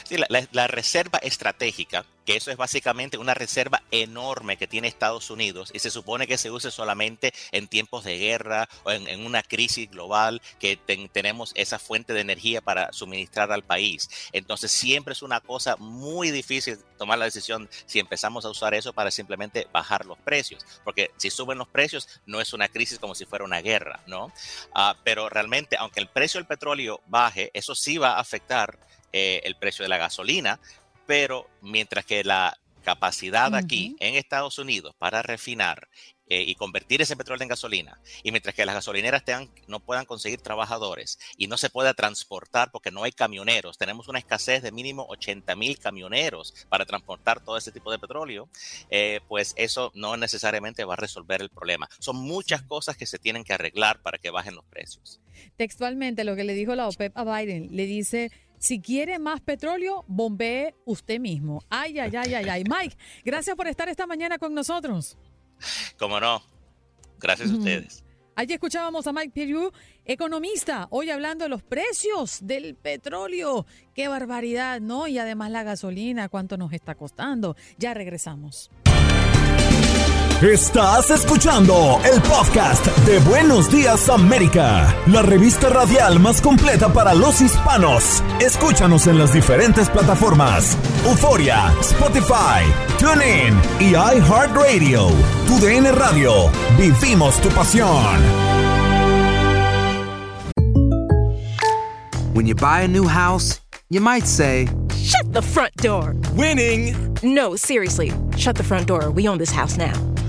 la, reserva estratégica, que eso es básicamente una reserva enorme que tiene Estados Unidos y se supone que se use solamente en tiempos de guerra o en, una crisis global que tenemos esa fuente de energía para suministrar al país. Entonces siempre es una cosa muy difícil tomar la decisión si empezamos a usar eso para simplemente bajar los precios, porque si suben los precios no es una crisis como si fuera una guerra, ¿no? Ah, pero realmente, aunque el precio del petróleo baje, eso sí va a afectar eh, el precio de la gasolina, pero mientras que la capacidad aquí en Estados Unidos para refinar eh, y convertir ese petróleo en gasolina, y mientras que las gasolineras tengan, no puedan conseguir trabajadores y no se pueda transportar porque no hay camioneros, tenemos una escasez de mínimo 80 mil camioneros para transportar todo ese tipo de petróleo, eh, pues eso no necesariamente va a resolver el problema. Son muchas cosas que se tienen que arreglar para que bajen los precios. Textualmente, lo que le dijo la OPEP a Biden, le dice si quiere más petróleo, bombee usted mismo. Ay, ay, ay, ay, ay. Mike, gracias por estar esta mañana con nosotros. Cómo no. Gracias a ustedes. Allí escuchábamos a Mike Piriou, economista, hoy hablando de los precios del petróleo. Qué barbaridad, ¿no? Y además la gasolina, cuánto nos está costando. Ya regresamos. Estás escuchando el podcast de Buenos Días América, la revista radial más completa para los hispanos. Escúchanos en las diferentes plataformas: Euforia, Spotify, TuneIn y iHeartRadio. Tu DN Radio. Vivimos tu pasión. When you buy a new house, you might say, "Shut the front door." Winning. No, seriously. Shut the front door. We own this house now.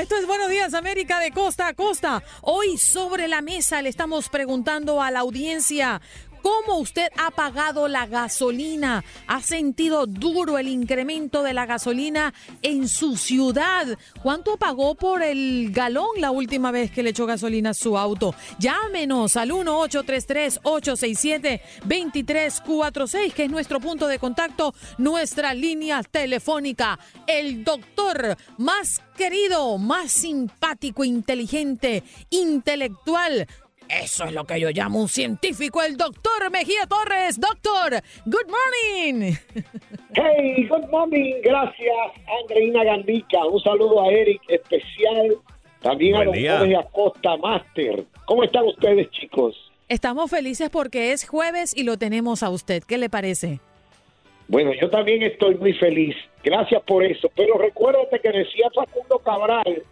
Esto es Buenos Días América de costa a costa. Hoy sobre la mesa le estamos preguntando a la audiencia ¿Cómo usted ha pagado la gasolina? ¿Ha sentido duro el incremento de la gasolina en su ciudad? ¿Cuánto pagó por el galón la última vez que le echó gasolina a su auto? Llámenos al 1-833-867-2346, que es nuestro punto de contacto, nuestra línea telefónica. El doctor más querido, más simpático, inteligente, intelectual eso es lo que yo llamo un científico, el doctor Mejía Torres. Doctor, good morning. Hey, good morning. Gracias, Andreina Gandica. Un saludo a Eric especial. También a los Jorge Acosta Master. ¿Cómo están ustedes, chicos? Estamos felices porque es jueves y lo tenemos a usted. ¿Qué le parece? Bueno, yo también estoy muy feliz. Gracias por eso. Pero recuérdate que decía Facundo Cabral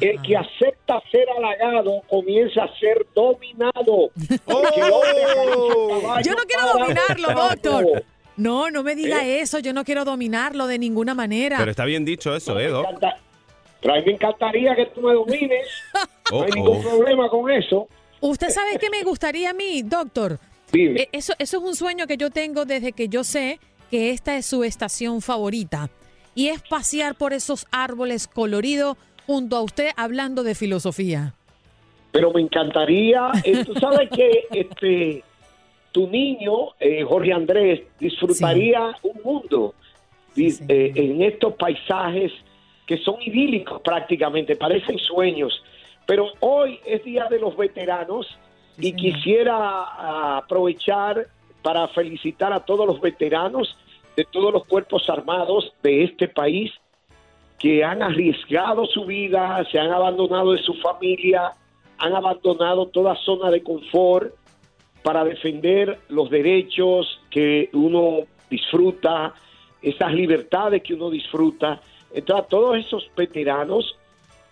el que acepta ser halagado comienza a ser dominado. Oh. Yo no quiero dominarlo, doctor. No, no me diga ¿Eh? eso. Yo no quiero dominarlo de ninguna manera. Pero está bien dicho eso, Edo. Pero a mí me encantaría que tú me domines. no hay ningún problema con eso. Usted sabe qué me gustaría a mí, doctor. Eh, eso, eso es un sueño que yo tengo desde que yo sé que esta es su estación favorita. Y es pasear por esos árboles coloridos junto a usted hablando de filosofía. Pero me encantaría, eh, tú sabes que este, tu niño, eh, Jorge Andrés, disfrutaría un mundo eh, en estos paisajes que son idílicos prácticamente, parecen sueños. Pero hoy es Día de los Veteranos y quisiera aprovechar para felicitar a todos los veteranos de todos los cuerpos armados de este país que han arriesgado su vida, se han abandonado de su familia, han abandonado toda zona de confort para defender los derechos que uno disfruta, esas libertades que uno disfruta. Entonces, todos esos veteranos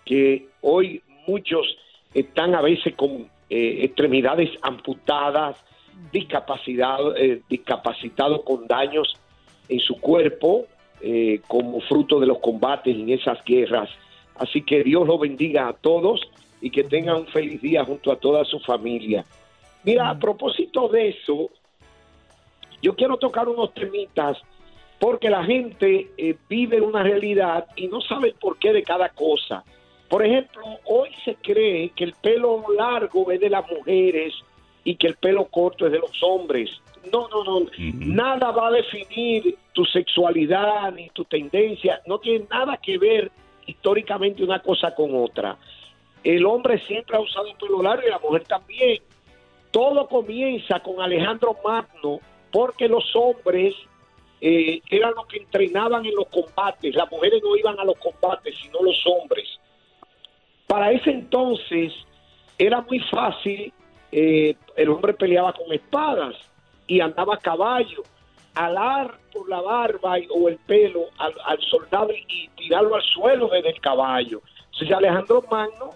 que hoy muchos están a veces con eh, extremidades amputadas, eh, discapacitados con daños en su cuerpo eh, como fruto de los combates en esas guerras. Así que Dios los bendiga a todos y que tengan un feliz día junto a toda su familia. Mira, a propósito de eso, yo quiero tocar unos temitas porque la gente eh, vive una realidad y no sabe el porqué de cada cosa. Por ejemplo, hoy se cree que el pelo largo es de las mujeres y que el pelo corto es de los hombres. No, no, no. Nada va a definir tu sexualidad ni tu tendencia. No tiene nada que ver históricamente una cosa con otra. El hombre siempre ha usado el pelo largo y la mujer también. Todo comienza con Alejandro Magno porque los hombres eh, eran los que entrenaban en los combates. Las mujeres no iban a los combates, sino los hombres. Para ese entonces era muy fácil, eh, el hombre peleaba con espadas y andaba a caballo, alar por la barba y- o el pelo al, al soldado y, y tirarlo al suelo desde el caballo. Entonces Alejandro Magno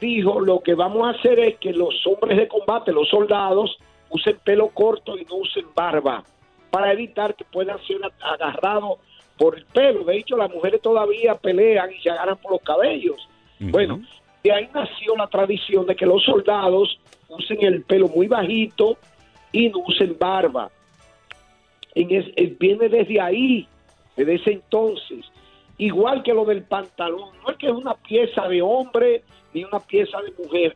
dijo, lo que vamos a hacer es que los hombres de combate, los soldados, usen pelo corto y no usen barba, para evitar que puedan ser agarrados por el pelo. De hecho, las mujeres todavía pelean y se agarran por los cabellos. Bueno, de ahí nació la tradición de que los soldados usen el pelo muy bajito y no usen barba. En es- eh, viene desde ahí, desde ese entonces. Igual que lo del pantalón, no es que es una pieza de hombre ni una pieza de mujer.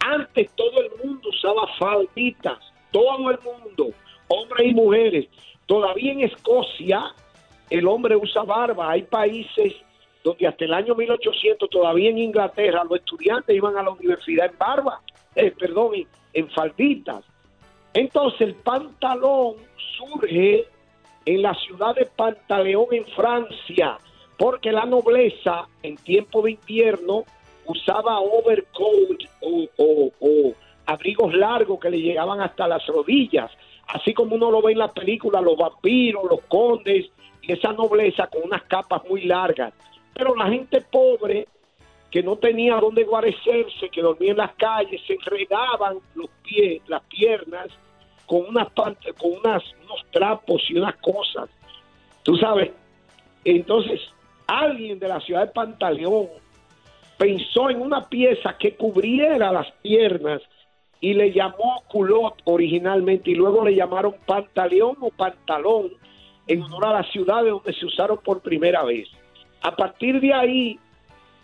Antes todo el mundo usaba falditas, todo el mundo, hombres y mujeres. Todavía en Escocia el hombre usa barba. Hay países donde hasta el año 1800, todavía en Inglaterra, los estudiantes iban a la universidad en barba, eh, perdón, en, en falditas. Entonces el pantalón surge en la ciudad de Pantaleón en Francia, porque la nobleza en tiempo de invierno usaba overcoat o, abrigos largos que le llegaban hasta las rodillas, así como uno lo ve en la película, los vampiros, los condes y esa nobleza con unas capas muy largas. Pero la gente pobre que no tenía dónde guarecerse, que dormía en las calles, se enredaban los pies, las piernas con unas pant- con unas unos trapos y unas cosas. Tú sabes, entonces alguien de la ciudad de Pantaleón pensó en una pieza que cubriera las piernas y le llamó culot originalmente y luego le llamaron pantaleón o pantalón en honor a la ciudad de donde se usaron por primera vez. A partir de ahí,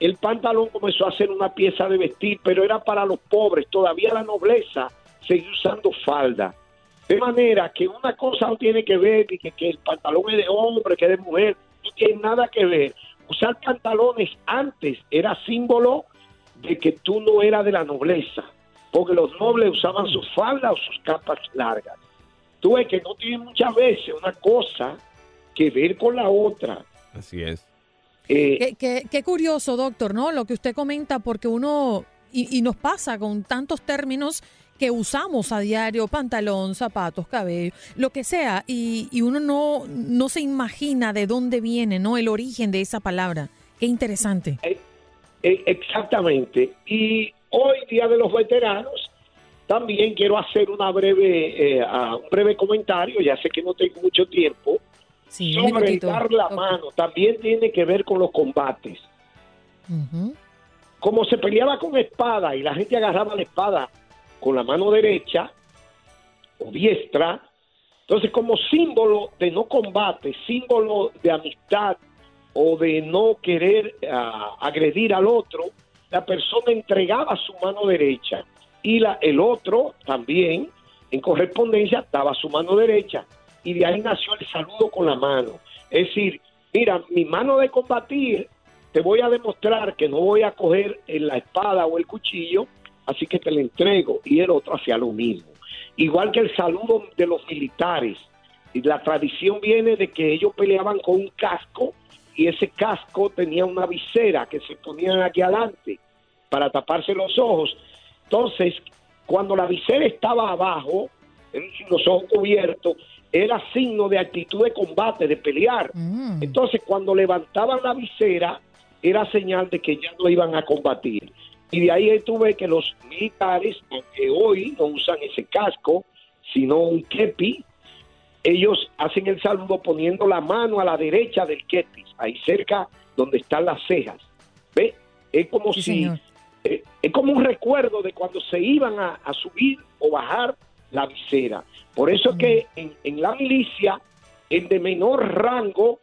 el pantalón comenzó a ser una pieza de vestir, pero era para los pobres. Todavía la nobleza seguía usando falda. De manera que una cosa no tiene que ver, y que, que el pantalón es de hombre, que es de mujer, no tiene nada que ver. Usar pantalones antes era símbolo de que tú no eras de la nobleza, porque los nobles usaban sus faldas o sus capas largas. Tú ves que no tiene muchas veces una cosa que ver con la otra. Así es. Eh, Qué, qué- qué curioso, doctor, ¿no? Lo que usted comenta, porque uno, y, y nos pasa con tantos términos que usamos a diario, pantalón, zapatos, cabello, lo que sea, y, y uno no, no se imagina de dónde viene, ¿no? El origen de esa palabra. Qué interesante. Eh, exactamente. Y hoy, Día de los Veteranos, también quiero hacer una breve, eh, un breve comentario, ya sé que no tengo mucho tiempo, Sí, sobre dar la mano. También tiene que ver con los combates. Como se peleaba con espada y la gente agarraba la espada con la mano derecha o diestra, entonces como símbolo de no combate, símbolo de amistad o de no querer ah, agredir al otro, la persona entregaba su mano derecha y la, el otro también en correspondencia daba su mano derecha y de ahí nació el saludo con la mano. Es decir, mira, mi mano de combatir, te voy a demostrar que no voy a coger en la espada o el cuchillo, así que te la entrego. Y el otro hacía lo mismo. Igual que el saludo de los militares. Y la tradición viene de que ellos peleaban con un casco y ese casco tenía una visera que se ponían aquí adelante para taparse los ojos. Entonces, cuando la visera estaba abajo, los ojos cubiertos, era signo de actitud de combate, de pelear. Entonces, cuando levantaban la visera, era señal de que ya no iban a combatir. Y de ahí tuve que los militares, aunque hoy no usan ese casco, sino un kepi, ellos hacen el saludo poniendo la mano a la derecha del kepi, ahí cerca donde están las cejas. ¿Ve? Es como si, eh, es como un recuerdo de cuando se iban a, a subir o bajar la visera. Por eso es que en, en la milicia, el de menor rango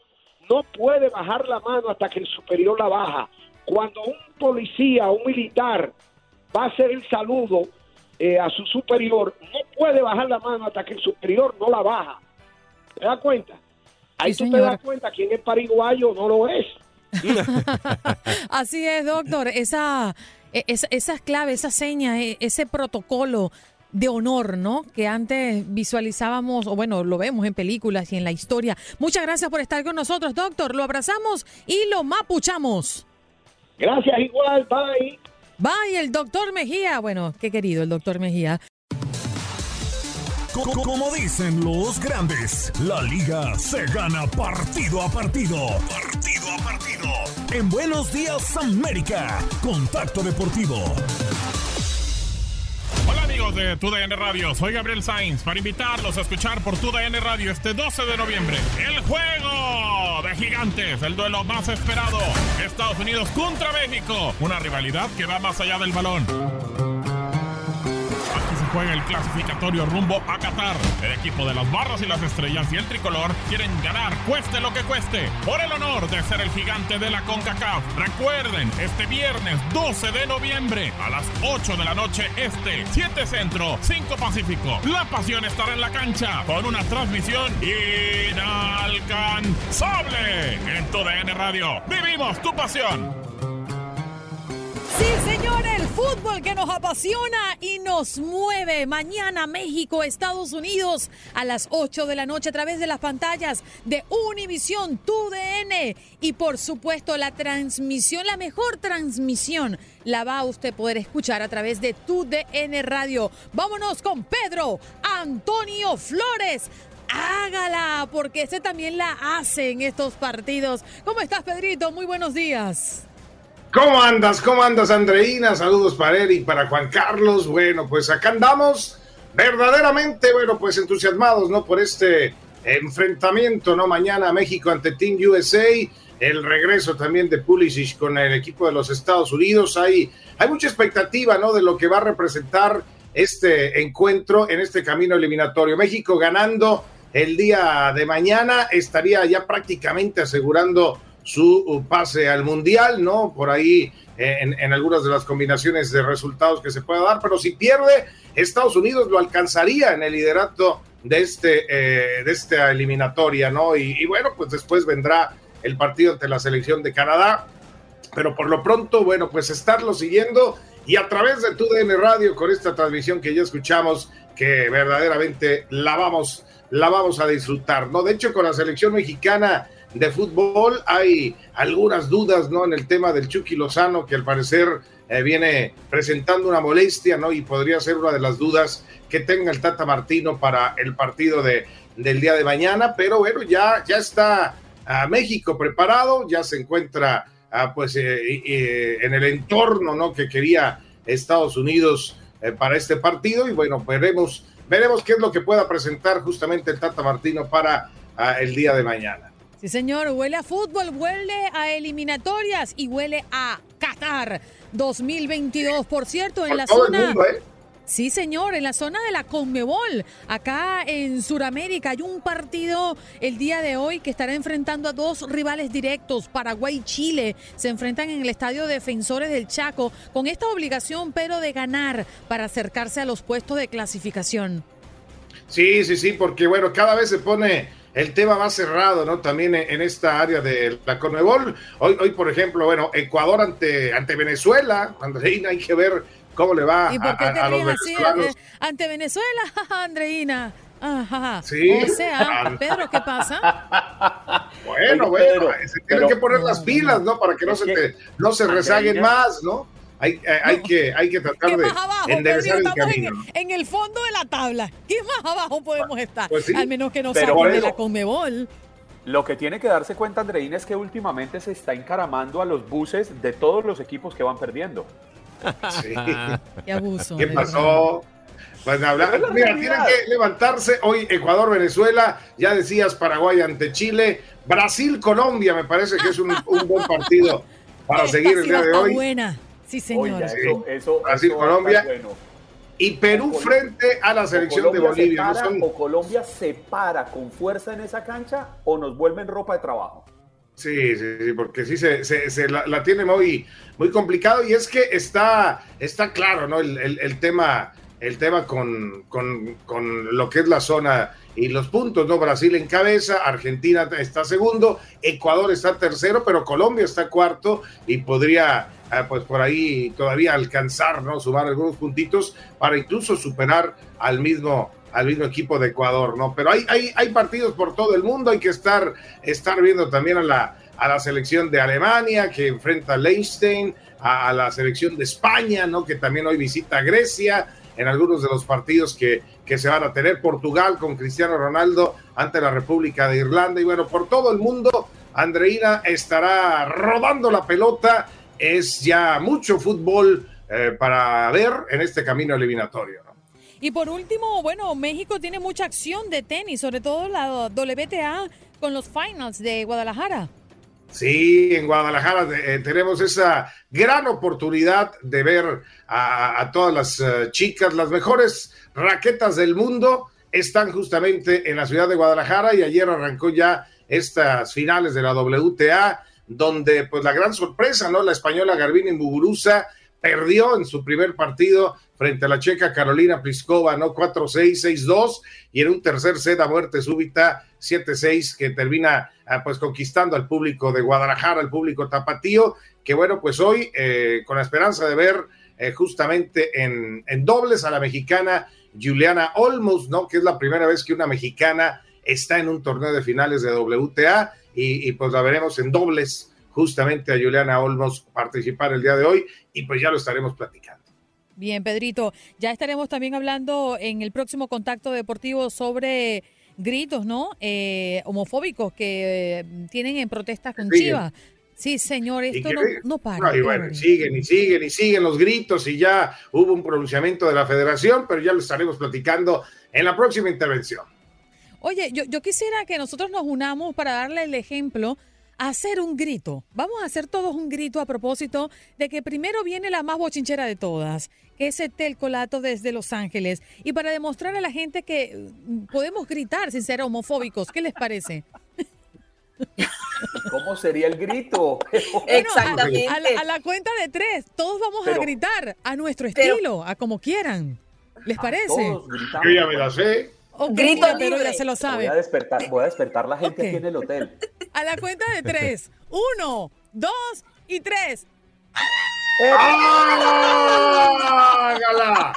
no puede bajar la mano hasta que el superior la baja. Cuando un policía o un militar va a hacer el saludo eh, a su superior, no puede bajar la mano hasta que el superior no la baja. ¿Te das cuenta? Ahí tú te das cuenta quién es pariguayo no lo es. Así es, doctor. Esa, e- esa, esas claves, esa seña, e- ese protocolo de honor, ¿no? Que antes visualizábamos, o bueno, lo vemos en películas y en la historia. Muchas gracias por estar con nosotros, doctor. Lo abrazamos y lo mapuchamos. Gracias, igual, bye. Bye, el doctor Mejía. Bueno, qué querido el doctor Mejía. Co- co- Como dicen los grandes, la liga se gana partido a partido. Partido a partido. En Buenos Días América, Contacto Deportivo. Amigos de TUDN Radio, soy Gabriel Sainz para invitarlos a escuchar por TUDN Radio este 12 de noviembre el juego de gigantes, el duelo más esperado, Estados Unidos contra México, una rivalidad que va más allá del balón. Juega el clasificatorio rumbo a Qatar. El equipo de las barras y las estrellas y el tricolor quieren ganar, cueste lo que cueste, por el honor de ser el gigante de la CONCACAF. Recuerden, este viernes 12 de noviembre a las 8 de la noche este, 7 centro, 5 pacífico. La pasión estará en la cancha con una transmisión inalcanzable en tu DN Radio. Vivimos tu pasión. Sí, señor, el fútbol que nos apasiona y nos mueve. Mañana México, Estados Unidos a las 8 de la noche a través de las pantallas de Univisión, TUDN y por supuesto la transmisión, la mejor transmisión la va a usted poder escuchar a través de TUDN Radio. Vámonos con Pedro Antonio Flores. Hágala, porque ese también la hace en estos partidos. ¿Cómo estás, Pedrito? Muy buenos días. ¿Cómo andas? ¿Cómo andas, Andreina? Saludos para él y para Juan Carlos. Bueno, pues acá andamos verdaderamente, bueno, pues entusiasmados, ¿no? Por este enfrentamiento, ¿no? Mañana México ante Team USA, el regreso también de Pulisic con el equipo de los Estados Unidos. Hay, hay mucha expectativa, ¿no? De lo que va a representar este encuentro en este camino eliminatorio. México ganando el día de mañana estaría ya prácticamente asegurando su pase al mundial, ¿no? Por ahí eh, en, algunas de las combinaciones de resultados que se pueda dar, pero si pierde, Estados Unidos lo alcanzaría en el liderato de, este, eh, de esta eliminatoria, ¿no? Y, bueno, pues después vendrá el partido ante la selección de Canadá, pero por lo pronto, bueno, pues estarlo siguiendo y a través de tu DN Radio con esta transmisión que ya escuchamos, que verdaderamente la vamos, la vamos a disfrutar, ¿no? De hecho, con la selección mexicana de fútbol. Hay algunas dudas no en el tema del Chucky Lozano que al parecer eh, viene presentando una molestia no y podría ser una de las dudas que tenga el Tata Martino para el partido de del día de mañana. Pero bueno ya ya está a México preparado ya se encuentra ah, pues eh, eh, en el entorno no que quería Estados Unidos eh, para este partido. Y bueno veremos veremos qué es lo que pueda presentar justamente el Tata Martino para ah, el día de mañana Sí, señor, huele a fútbol, huele a eliminatorias y huele a Qatar 2022. Por cierto, en la todo zona... el mundo, ¿eh? Sí, señor, en la zona de la Conmebol, acá en Sudamérica, hay un partido el día de hoy que estará enfrentando a dos rivales directos, Paraguay y Chile. Se enfrentan en el Estadio Defensores del Chaco, con esta obligación, pero de ganar para acercarse a los puestos de clasificación. Sí, sí, sí, porque bueno, cada vez se pone el tema más cerrado, ¿no? También en esta área de la Conmebol. Hoy, hoy por ejemplo, bueno, Ecuador ante, ante Venezuela, Andreina, hay que ver cómo le va ¿Y por qué a, te a los ríes así venezolanos. eh, ante Venezuela, Andreina? Ajá. Sí. O sea, Pedro, ¿qué pasa? Bueno, Oye, bueno, Pedro, se tienen pero- que poner las pilas, ¿no? Para que no se que, te, no se rezaguen Andreina- más, ¿no? Hay, eh, hay, que, hay que tratar ¿Qué de más abajo, enderezar Pedro? el Estamos en, camino. en el fondo de la tabla. ¿Qué más abajo podemos estar? Pues sí. Al menos que Pero saquen de la Conmebol. Lo que tiene que darse cuenta Andreina es que últimamente se está encaramando a los buses de todos los equipos que van perdiendo. Sí. Qué abuso. ¿Qué pasó? Hablar, mira, tienen que levantarse hoy Ecuador, Venezuela, ya decías Paraguay ante Chile, Brasil, Colombia, me parece que es un, un buen partido para Esta seguir el día de hoy. buena. Sí, señor. Oiga, eso, eso, Brasil, eso Colombia. bueno. Y Perú frente a la O selección de Colombia se Bolivia. ¿no? para- Son- O Colombia se para con fuerza en esa cancha o nos vuelven ropa de trabajo. Sí, sí, sí, porque sí se, se- se la, la tiene muy, muy complicado y es que está, está claro, ¿no? El, el- el tema, el tema con, con- con lo que es la zona y los puntos, ¿no? Brasil en cabeza, Argentina está segundo, Ecuador está tercero, pero Colombia está cuarto y podría, ah, pues por ahí todavía alcanzar, ¿no? Sumar algunos puntitos para incluso superar al mismo al mismo equipo de Ecuador, ¿no? Pero hay, hay, hay partidos por todo el mundo, hay que estar, estar viendo también a la, a la selección de Alemania que enfrenta a Leinstein, a, a la selección de España, ¿no? Que también hoy visita a Grecia en algunos de los partidos que, que se van a tener, Portugal con Cristiano Ronaldo ante la República de Irlanda y bueno, por todo el mundo, Andreina estará rodando la pelota, es ya mucho fútbol eh, para ver en este camino eliminatorio. Y por último, bueno, México tiene mucha acción de tenis, sobre todo la WTA con los finals de Guadalajara. Sí, en Guadalajara eh, tenemos esa gran oportunidad de ver a, todas las eh, chicas, las mejores raquetas del mundo están justamente en la ciudad de Guadalajara y ayer arrancó ya estas finales de la WTA, donde pues la gran sorpresa, ¿no? La española Garbine Muguruza perdió en su primer partido frente a la checa Carolina Pliskova, ¿no? 4-6, 6-2 y en un tercer set a muerte súbita 7-6 que termina pues conquistando al público de Guadalajara, al público tapatío, que bueno, pues hoy eh, con la esperanza de ver eh, justamente en, en dobles a la mexicana Juliana Olmos, ¿no? Que es la primera vez que una mexicana está en un torneo de finales de WTA y, y pues la veremos en dobles justamente a Juliana Olmos participar el día de hoy y pues ya lo estaremos platicando. Bien, Pedrito, ya estaremos también hablando en el próximo contacto deportivo sobre gritos, ¿no? Eh, homofóbicos que eh, tienen en protestas con Siguen. Chivas. Sí, señor, esto que- no, no para. No, y bueno, siguen y siguen y siguen los gritos y ya hubo un pronunciamiento de la federación, pero ya lo estaremos platicando en la próxima intervención. Oye, yo, yo quisiera que nosotros nos unamos para darle el ejemplo hacer un grito. Vamos a hacer todos un grito a propósito de que primero viene la más bochinchera de todas, que es Etel Colato desde Los Ángeles. Y para demostrar a la gente que mm, podemos gritar sin ser homofóbicos. ¿Qué les parece? ¿Cómo sería el grito? Bueno, a- A, la, a la cuenta de tres, todos vamos a gritar a nuestro Pero- estilo, a como quieran. ¿Les parece? Yo ya me la sé. Ok, Grito ya Pedro ya libre. se lo Voy sabe. a despertar, voy a despertar la gente Ok. aquí en el hotel. A la cuenta de tres. Uno, dos y tres. ¡Hágala!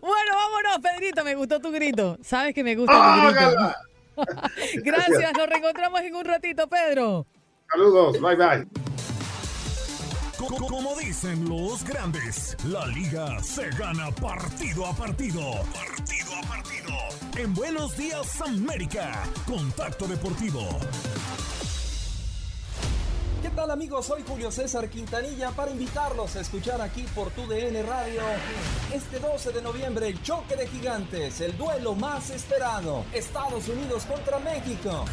Bueno, vámonos, Pedrito. Me gustó tu grito. Sabes que me gusta tu grito. ¡Hágala! Gracias. Nos reencontramos en un ratito, Pedro. Saludos, bye bye. Co- Como dicen los grandes, la liga se gana partido a partido. Partido a partido. En Buenos Días América, Contacto Deportivo. ¿Qué tal amigos? Soy Julio César Quintanilla para invitarlos a escuchar aquí por tu DN Radio este 12 de noviembre el choque de gigantes, el duelo más esperado, Estados Unidos contra México.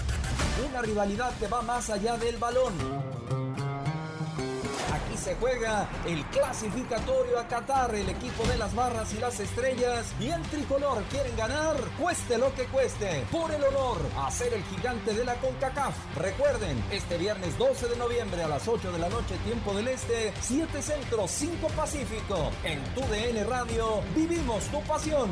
Una rivalidad que va más allá del balón. Aquí se juega el clasificatorio a Qatar, el equipo de las barras y las estrellas y el tricolor quieren ganar, cueste lo que cueste, por el honor a ser el gigante de la CONCACAF. Recuerden, este viernes 12 de noviembre a las 8 de la noche, tiempo del este, 7 centro, 5 pacífico. En tu DN Radio, vivimos tu pasión.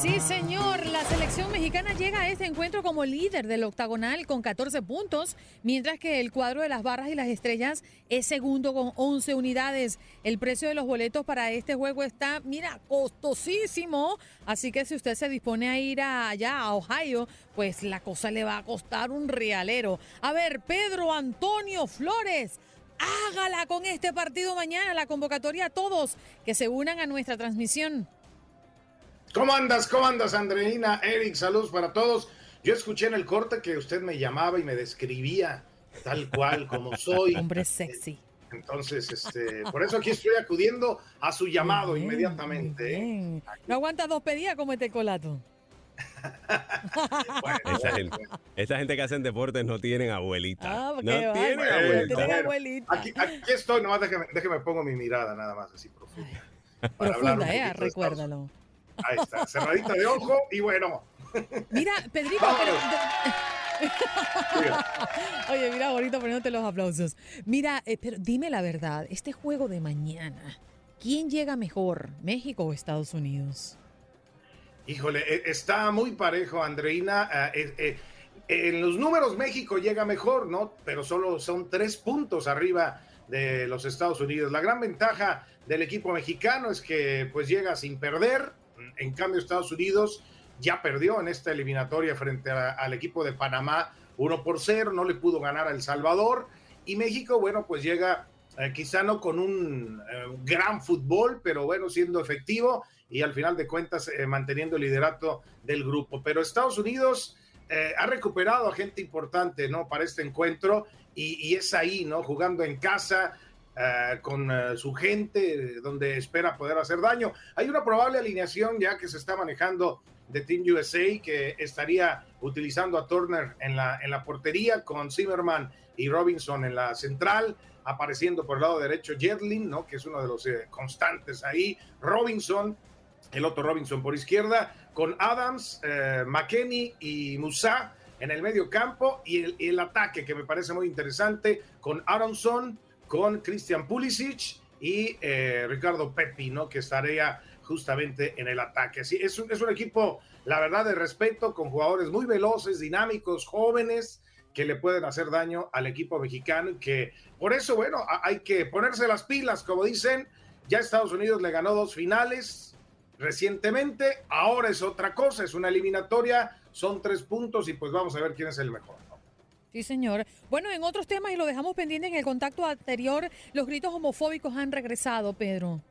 Sí, señor. La selección mexicana llega a este encuentro como líder del octagonal con 14 puntos, mientras que el cuadro de las barras y las estrellas es segundo con 11 unidades. El precio de los boletos para este juego está, mira, costosísimo. Así que si usted se dispone a ir allá a Ohio, pues la cosa le va a costar un realero. A ver, Pedro Antonio Flores. Hágala con este partido mañana, la convocatoria a todos que se unan a nuestra transmisión. ¿Cómo andas? ¿Cómo andas, Andreina? Eric, saludos para todos. Yo escuché en el corte que usted me llamaba y me describía tal cual como soy. Hombre sexy. Entonces, este, por eso aquí estoy acudiendo a su llamado inmediatamente. ¿eh? No aguanta dos pedidas como este colato. esa, gente, esa, gente, que hacen deportes no tienen abuelita. Ah, no tienen abuelita. Aquí, aquí, estoy, nomás déjeme, déjeme pongo mi mirada nada más así profunda. Profunda, eh, recuérdalo. Ahí está, cerradita de ojo y bueno. Mira, Pedrito, pero... Oye, mira, bonito poniéndote los aplausos. Mira, eh, pero dime la verdad, este juego de mañana, ¿quién llega mejor, México o Estados Unidos? Híjole, eh, está muy parejo, Andreina. Eh, en los números México llega mejor, ¿no? Pero solo son tres puntos arriba de los Estados Unidos. La gran ventaja del equipo mexicano es que pues llega sin perder, en cambio, Estados Unidos ya perdió en esta eliminatoria frente al equipo de Panamá 1 por 0, no le pudo ganar a El Salvador. Y México, bueno, pues llega eh, quizá no con un eh, gran fútbol, pero bueno, siendo efectivo y al final de cuentas eh, manteniendo el liderato del grupo. Pero Estados Unidos ha recuperado a gente importante, ¿no? Para este encuentro y, y es ahí, ¿no? Jugando en casa, eh, con eh, su gente, donde espera poder hacer daño. Hay una probable alineación ya que se está manejando de Team USA que estaría utilizando a Turner en la, en la portería con Zimmerman y Robinson en la central, apareciendo por el lado derecho Jetlin, ¿no? que es uno de los eh, constantes ahí, Robinson, el otro Robinson por izquierda, con Adams, McKenney y Musa en el medio campo y el, el, ataque que me parece muy interesante con Aronson, con Christian Pulisic y eh, Ricardo Pepi, ¿no? Que estaría justamente en el ataque. Así, es, un, es un equipo, la verdad, de respeto, con jugadores muy veloces, dinámicos, jóvenes, que le pueden hacer daño al equipo mexicano que por eso, bueno, hay que ponerse las pilas, como dicen. Ya Estados Unidos le ganó dos finales recientemente, ahora es otra cosa, es una eliminatoria, son tres puntos y pues vamos a ver quién es el mejor. Sí, señor. Bueno, en otros temas, y lo dejamos pendiente en el contacto anterior, los gritos homofóbicos han regresado, Pedro.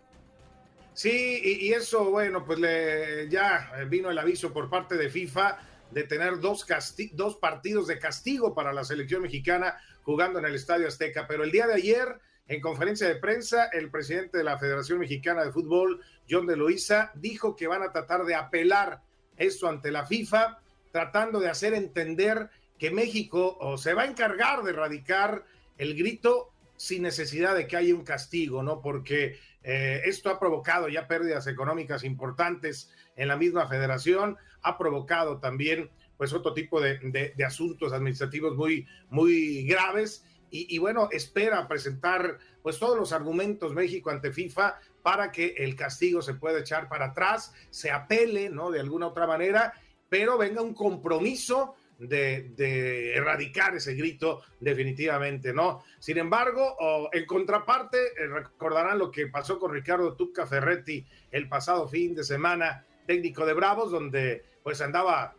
Sí, y, eso, bueno, pues le, ya vino el aviso por parte de FIFA de tener dos, dos partidos de castigo para la selección mexicana jugando en el Estadio Azteca. Pero el día de ayer, en conferencia de prensa, el presidente de la Federación Mexicana de Fútbol, John de Luisa, dijo que van a tratar de apelar esto ante la FIFA, tratando de hacer entender que México se va a encargar de erradicar el grito sin necesidad de que haya un castigo, ¿no? Porque eh, esto ha provocado ya pérdidas económicas importantes en la misma federación, ha provocado también pues otro tipo de, asuntos administrativos muy, muy graves y, y, bueno, espera presentar pues todos los argumentos México ante FIFA para que el castigo se pueda echar para atrás, se apele, ¿no? De alguna otra manera, pero venga un compromiso de, erradicar ese grito definitivamente, ¿no? Sin embargo, en contraparte, eh, recordarán lo que pasó con Ricardo Tuca Ferretti el pasado fin de semana, técnico de Bravos, donde pues andaba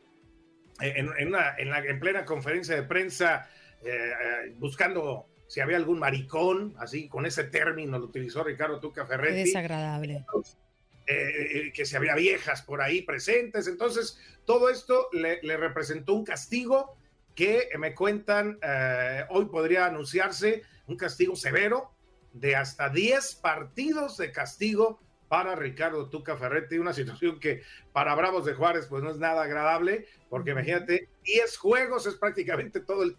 en, una, en, la, en plena conferencia de prensa eh, eh, buscando si había algún maricón, así con ese término lo utilizó Ricardo Tuca Ferretti. desagradable. Eh, que si había viejas por ahí presentes. Entonces, todo esto le, representó un castigo que me cuentan, eh, hoy podría anunciarse un castigo severo de hasta 10 partidos de castigo para Ricardo Tuca Ferretti, una situación que para Bravos de Juárez pues no es nada agradable, porque imagínate, 10 juegos es prácticamente todo el,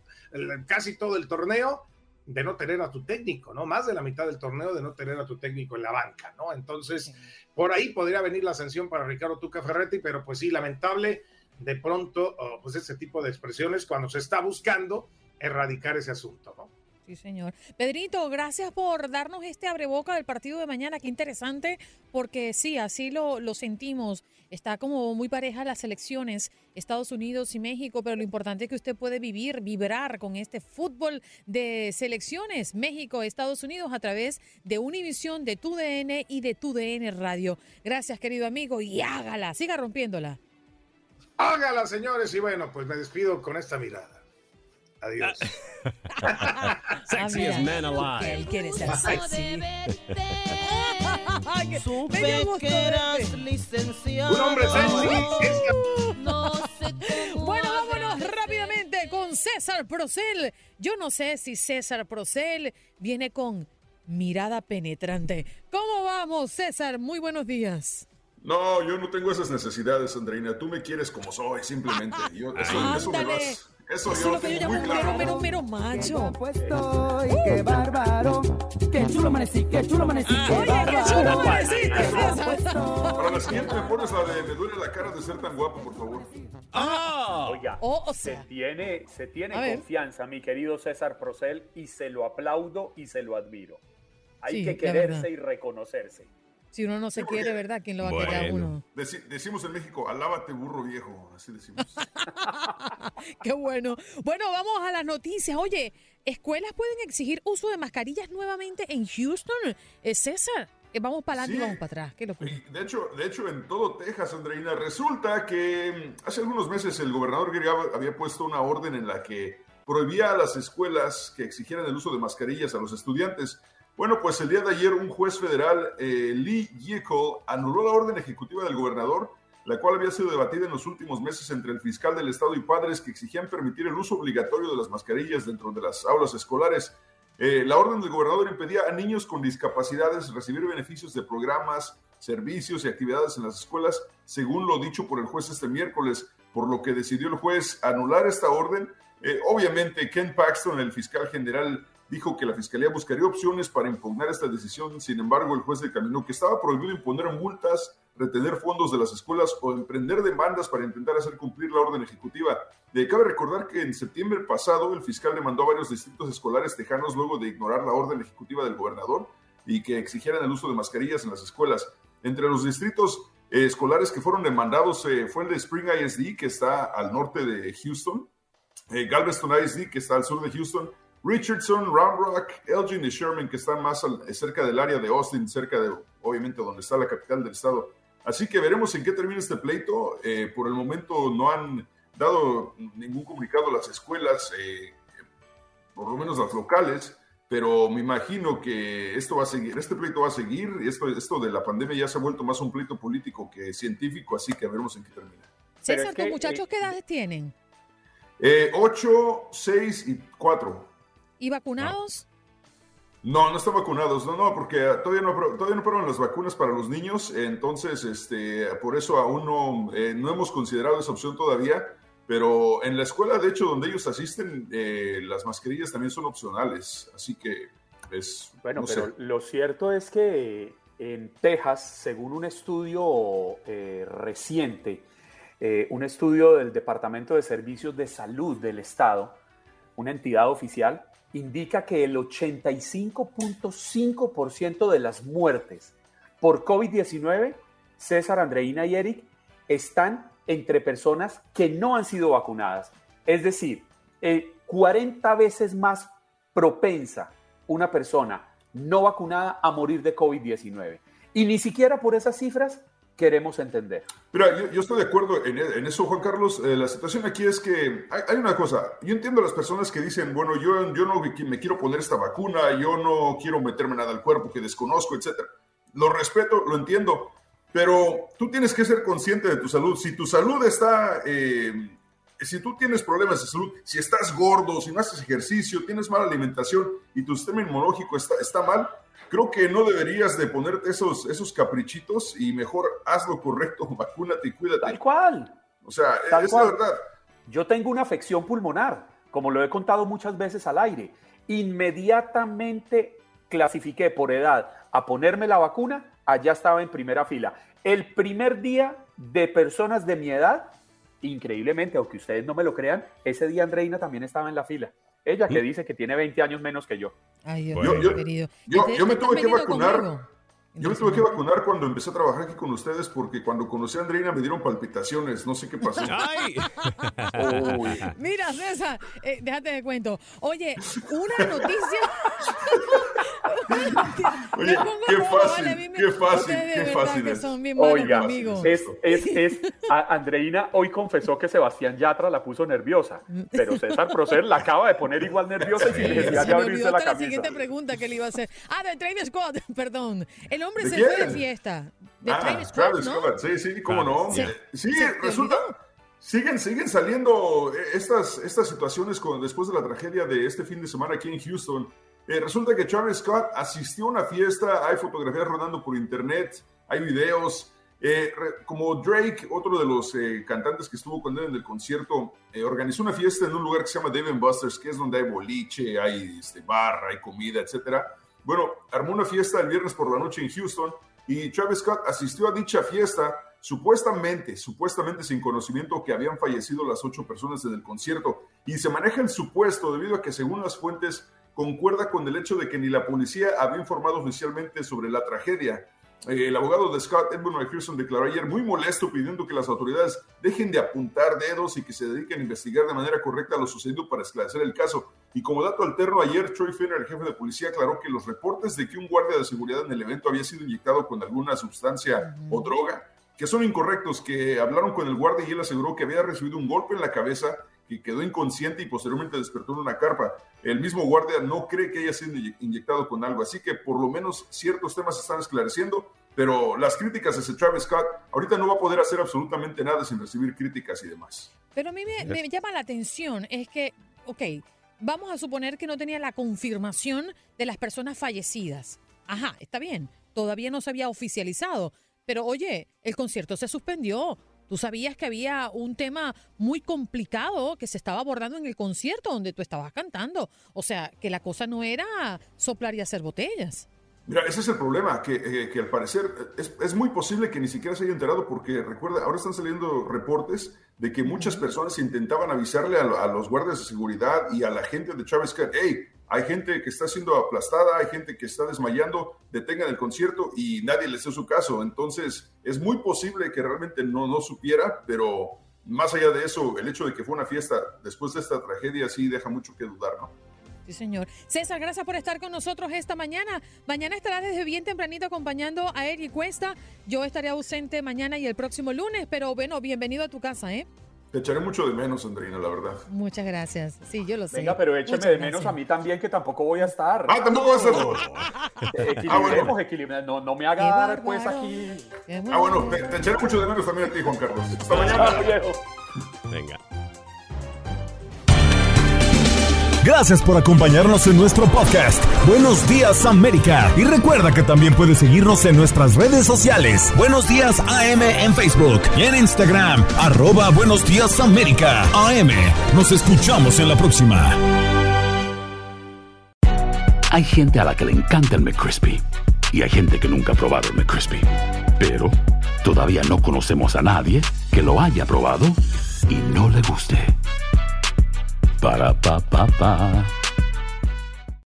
casi todo el torneo de no tener a tu técnico, ¿no? Más de la mitad del torneo de no tener a tu técnico en la banca, ¿no? Entonces, por ahí podría venir la sanción para Ricardo Tuca Ferretti, pero pues sí, lamentable de pronto, oh, pues ese tipo de expresiones cuando se está buscando erradicar ese asunto, ¿no? Sí, señor. Pedrito, gracias por darnos este abreboca del partido de mañana. Qué interesante, porque sí, así lo, lo sentimos. Está como muy pareja las elecciones, Estados Unidos y México, pero lo importante es que usted puede vivir, vibrar con este fútbol de selecciones, México, Estados Unidos, a través de Univisión, de TUDN y de TUDN Radio. Gracias, querido amigo, y hágala, siga rompiéndola. Hágala, señores, y bueno, pues me despido con esta mirada. Adiós. Sexiest man alive. Él quiere ser sexy. Supe que eras verte. licenciado. Un hombre sexy. No sé cómo Bueno, vámonos rápidamente con César Procel. Yo no sé si César Procel viene con mirada penetrante. ¿Cómo vamos, César? Muy buenos días. No, yo no tengo esas necesidades, Andreina. Tú me quieres como soy, simplemente. Yo, eso, eso me lo has- Eso Eso es yo lo que yo llamo un mero, claro. mero, mero macho. estoy, qué bárbaro. Qué chulo amanecí, qué chulo amanecí. qué Oye, qué chulo amaneciste, César. Para la siguiente me pones la de me duele la cara de ser tan guapo, por favor. Oiga, Oh, o se tiene, se tiene A ver. confianza, mi querido César Procel, y se lo aplaudo y se lo admiro. Hay Sí, que quererse y reconocerse. Si uno no se quiere, ¿verdad? ¿Quién lo va a querer a uno? Deci- decimos en México, alábate burro viejo, así decimos. Qué bueno. Bueno, vamos a las noticias. Oye, ¿escuelas pueden exigir uso de mascarillas nuevamente en Houston? Eh, César, eh, vamos para adelante y Sí. vamos para atrás. ¿Qué? De hecho, de hecho, en todo Texas, Andreina, resulta que mm, hace algunos meses el gobernador Abbott había puesto una orden en la que prohibía a las escuelas que exigieran el uso de mascarillas a los estudiantes. Bueno, pues el día de ayer un juez federal, eh, Lee Jekyll, anuló la orden ejecutiva del gobernador, la cual había sido debatida en los últimos meses entre el fiscal del estado y padres que exigían permitir el uso obligatorio de las mascarillas dentro de las aulas escolares. Eh, la orden del gobernador impedía a niños con discapacidades recibir beneficios de programas, servicios y actividades en las escuelas, según lo dicho por el juez este miércoles, por lo que decidió el juez anular esta orden. Eh, obviamente, Ken Paxton, el fiscal general, dijo que la fiscalía buscaría opciones para impugnar esta decisión. Sin embargo, el juez determinó que estaba prohibido imponer multas, retener fondos de las escuelas o emprender demandas para intentar hacer cumplir la orden ejecutiva. Eh, cabe recordar que en septiembre pasado el fiscal demandó a varios distritos escolares tejanos luego de ignorar la orden ejecutiva del gobernador y que exigieran el uso de mascarillas en las escuelas. Entre los distritos eh, escolares que fueron demandados eh, fue el de Spring ISD, que está al norte de Houston, eh, Galveston ISD, que está al sur de Houston, Richardson, Round Rock, Elgin y Sherman, que están más al- eh, cerca del área de Austin, cerca de, obviamente, donde está la capital del estado. Así que veremos en qué termina este pleito. Eh, por el momento no han dado ningún comunicado a las escuelas, eh, por lo menos las locales, pero me imagino que esto va a seguir, este pleito va a seguir, y esto, esto de la pandemia ya se ha vuelto más un pleito político que científico, así que veremos en qué termina. César, ¿tus muchachos eh, qué edades tienen? Eh, 8, 6 y 4. ¿Y vacunados? No, no están vacunados, no, no, porque todavía no, todavía no prueban las vacunas para los niños, entonces, este, por eso aún no, eh, no hemos considerado esa opción todavía, pero en la escuela, de hecho, donde ellos asisten, eh, las mascarillas también son opcionales, así que es, Bueno, no pero sé. lo cierto es que en Texas, según un estudio eh, reciente, eh, un estudio del Departamento de Servicios de Salud del Estado, una entidad oficial, indica que el 85.5% de las muertes por COVID-19, César, Andreina y Eric, están entre personas que no han sido vacunadas. Es decir, eh, 40 veces más propensa una persona no vacunada a morir de COVID-19. Y ni siquiera por esas cifras queremos entender. Mira, yo, yo estoy de acuerdo en, en eso, Juan Carlos. Eh, la situación aquí es que hay, hay una cosa. Yo entiendo a las personas que dicen, bueno, yo, yo no me qui- me quiero poner esta vacuna, yo no quiero meterme nada al cuerpo que desconozco, etcétera. Lo respeto, lo entiendo, pero tú tienes que ser consciente de tu salud. Si tu salud está, eh, si tú tienes problemas de salud, si estás gordo, si no haces ejercicio, tienes mala alimentación y tu sistema inmunológico está, está mal, creo que no deberías de ponerte esos, esos caprichitos y mejor haz lo correcto, vacúnate y cuídate. Tal cual. O sea, Tal es cual. la verdad. Yo tengo una afección pulmonar, como lo he contado muchas veces al aire. Inmediatamente clasifiqué por edad a ponerme la vacuna, allá estaba en primera fila. El primer día de personas de mi edad, increíblemente, aunque ustedes no me lo crean, ese día Andreina también estaba en la fila. Ella que dice que tiene 20 años menos que yo. Ay, Dios Yo- mío, querido. Yo, me tuve que vacunar. conmigo. Yo me tuve que vacunar cuando empecé a trabajar aquí con ustedes porque cuando conocí a Andreina me dieron palpitaciones. No sé qué pasó. ¡Ay! Uy. Mira, César, eh, déjate de cuento. Oye, una noticia. Oye, qué fácil, qué fácil, qué fácil que es. son bien malos Oiga, conmigo. es, es, es, a- Andreina hoy confesó que Sebastián Yatra la puso nerviosa, pero César Procer la acaba de poner igual nerviosa y sin necesidad de me abrirse olvidó la la camisa. siguiente pregunta que le iba a hacer. Ah, de Travis Scott, perdón. El hombre ¿De se fue de fiesta. De Ah, Travis Scott, Travis ¿no? Scott, sí, sí, cómo no. Se- Sí, se resulta, siguen, siguen saliendo eh, estas, estas situaciones con, después de la tragedia de este fin de semana aquí en Houston. Eh, resulta que Travis Scott asistió a una fiesta, hay fotografías rodando por internet, hay videos. Eh, como Drake, otro de los eh, cantantes que estuvo con él en el concierto, eh, organizó una fiesta en un lugar que se llama Dave Buster's, que es donde hay boliche, hay este, bar, hay comida, etcétera. Bueno, armó una fiesta el viernes por la noche en Houston y Travis Scott asistió a dicha fiesta supuestamente, supuestamente sin conocimiento que habían fallecido las ocho personas en el concierto. Y se maneja el supuesto debido a que según las fuentes concuerda con el hecho de que ni la policía había informado oficialmente sobre la tragedia. Eh, el abogado de Scott, Edmund McPherson, declaró ayer muy molesto pidiendo que las autoridades dejen de apuntar dedos y que se dediquen a investigar de manera correcta lo sucedido para esclarecer el caso. Y como dato alterno, ayer Troy Finner, el jefe de policía, aclaró que los reportes de que un guardia de seguridad en el evento había sido inyectado con alguna sustancia o droga, que son incorrectos, que hablaron con el guardia y él aseguró que había recibido un golpe en la cabeza, que quedó inconsciente y posteriormente despertó en una carpa. El mismo guardia no cree que haya sido inye- inyectado con algo, así que por lo menos ciertos temas se están esclareciendo, pero las críticas hacia Travis Scott ahorita no va a poder hacer absolutamente nada sin recibir críticas y demás. Pero a mí me, me llama la atención es que, ok, vamos a suponer que no tenía la confirmación de las personas fallecidas. Ajá, está bien, todavía no se había oficializado, pero oye, el concierto se suspendió. Tú sabías que había un tema muy complicado que se estaba abordando en el concierto donde tú estabas cantando. O sea, que la cosa no era soplar y hacer botellas. Mira, ese es el problema, que, eh, que al parecer es, es muy posible que ni siquiera se haya enterado porque recuerda, ahora están saliendo reportes de que muchas personas intentaban avisarle a, lo- a los guardias de seguridad y a la gente de Travis Scott, hey, hay gente que está siendo aplastada, hay gente que está desmayando, detengan el concierto y nadie les hizo su caso. Entonces, es muy posible que realmente no, no supiera, pero más allá de eso, el hecho de que fue una fiesta después de esta tragedia sí deja mucho que dudar, ¿no? Sí, señor. César, gracias por estar con nosotros esta mañana. Mañana estarás desde bien tempranito acompañando a Eric Cuesta. Yo estaré ausente mañana y el próximo lunes, pero bueno, bienvenido a tu casa, ¿eh? Te echaré mucho de menos, Andreina, la verdad. Muchas gracias. Sí, yo lo sé. Venga, pero écheme Muchas de menos gracias. a mí también, que tampoco voy a estar. Ah, tampoco vas a estar. Eh, Equilibremos, equilibremos. No, no me haga dar, pues aquí. Ah, bueno, te, te echaré mucho de menos también a ti, Juan Carlos. Hasta mañana. Venga. Gracias por acompañarnos en nuestro podcast. Buenos días América. Y recuerda que también puedes seguirnos en nuestras redes sociales. Buenos días AM en Facebook y en Instagram. Arroba Buenos días América. AM. Nos escuchamos en la próxima. Hay gente a la que le encanta el McCrispy y hay gente que nunca ha probado el McCrispy. Pero todavía no conocemos a nadie que lo haya probado y no le guste. Ba-da-ba-ba-ba.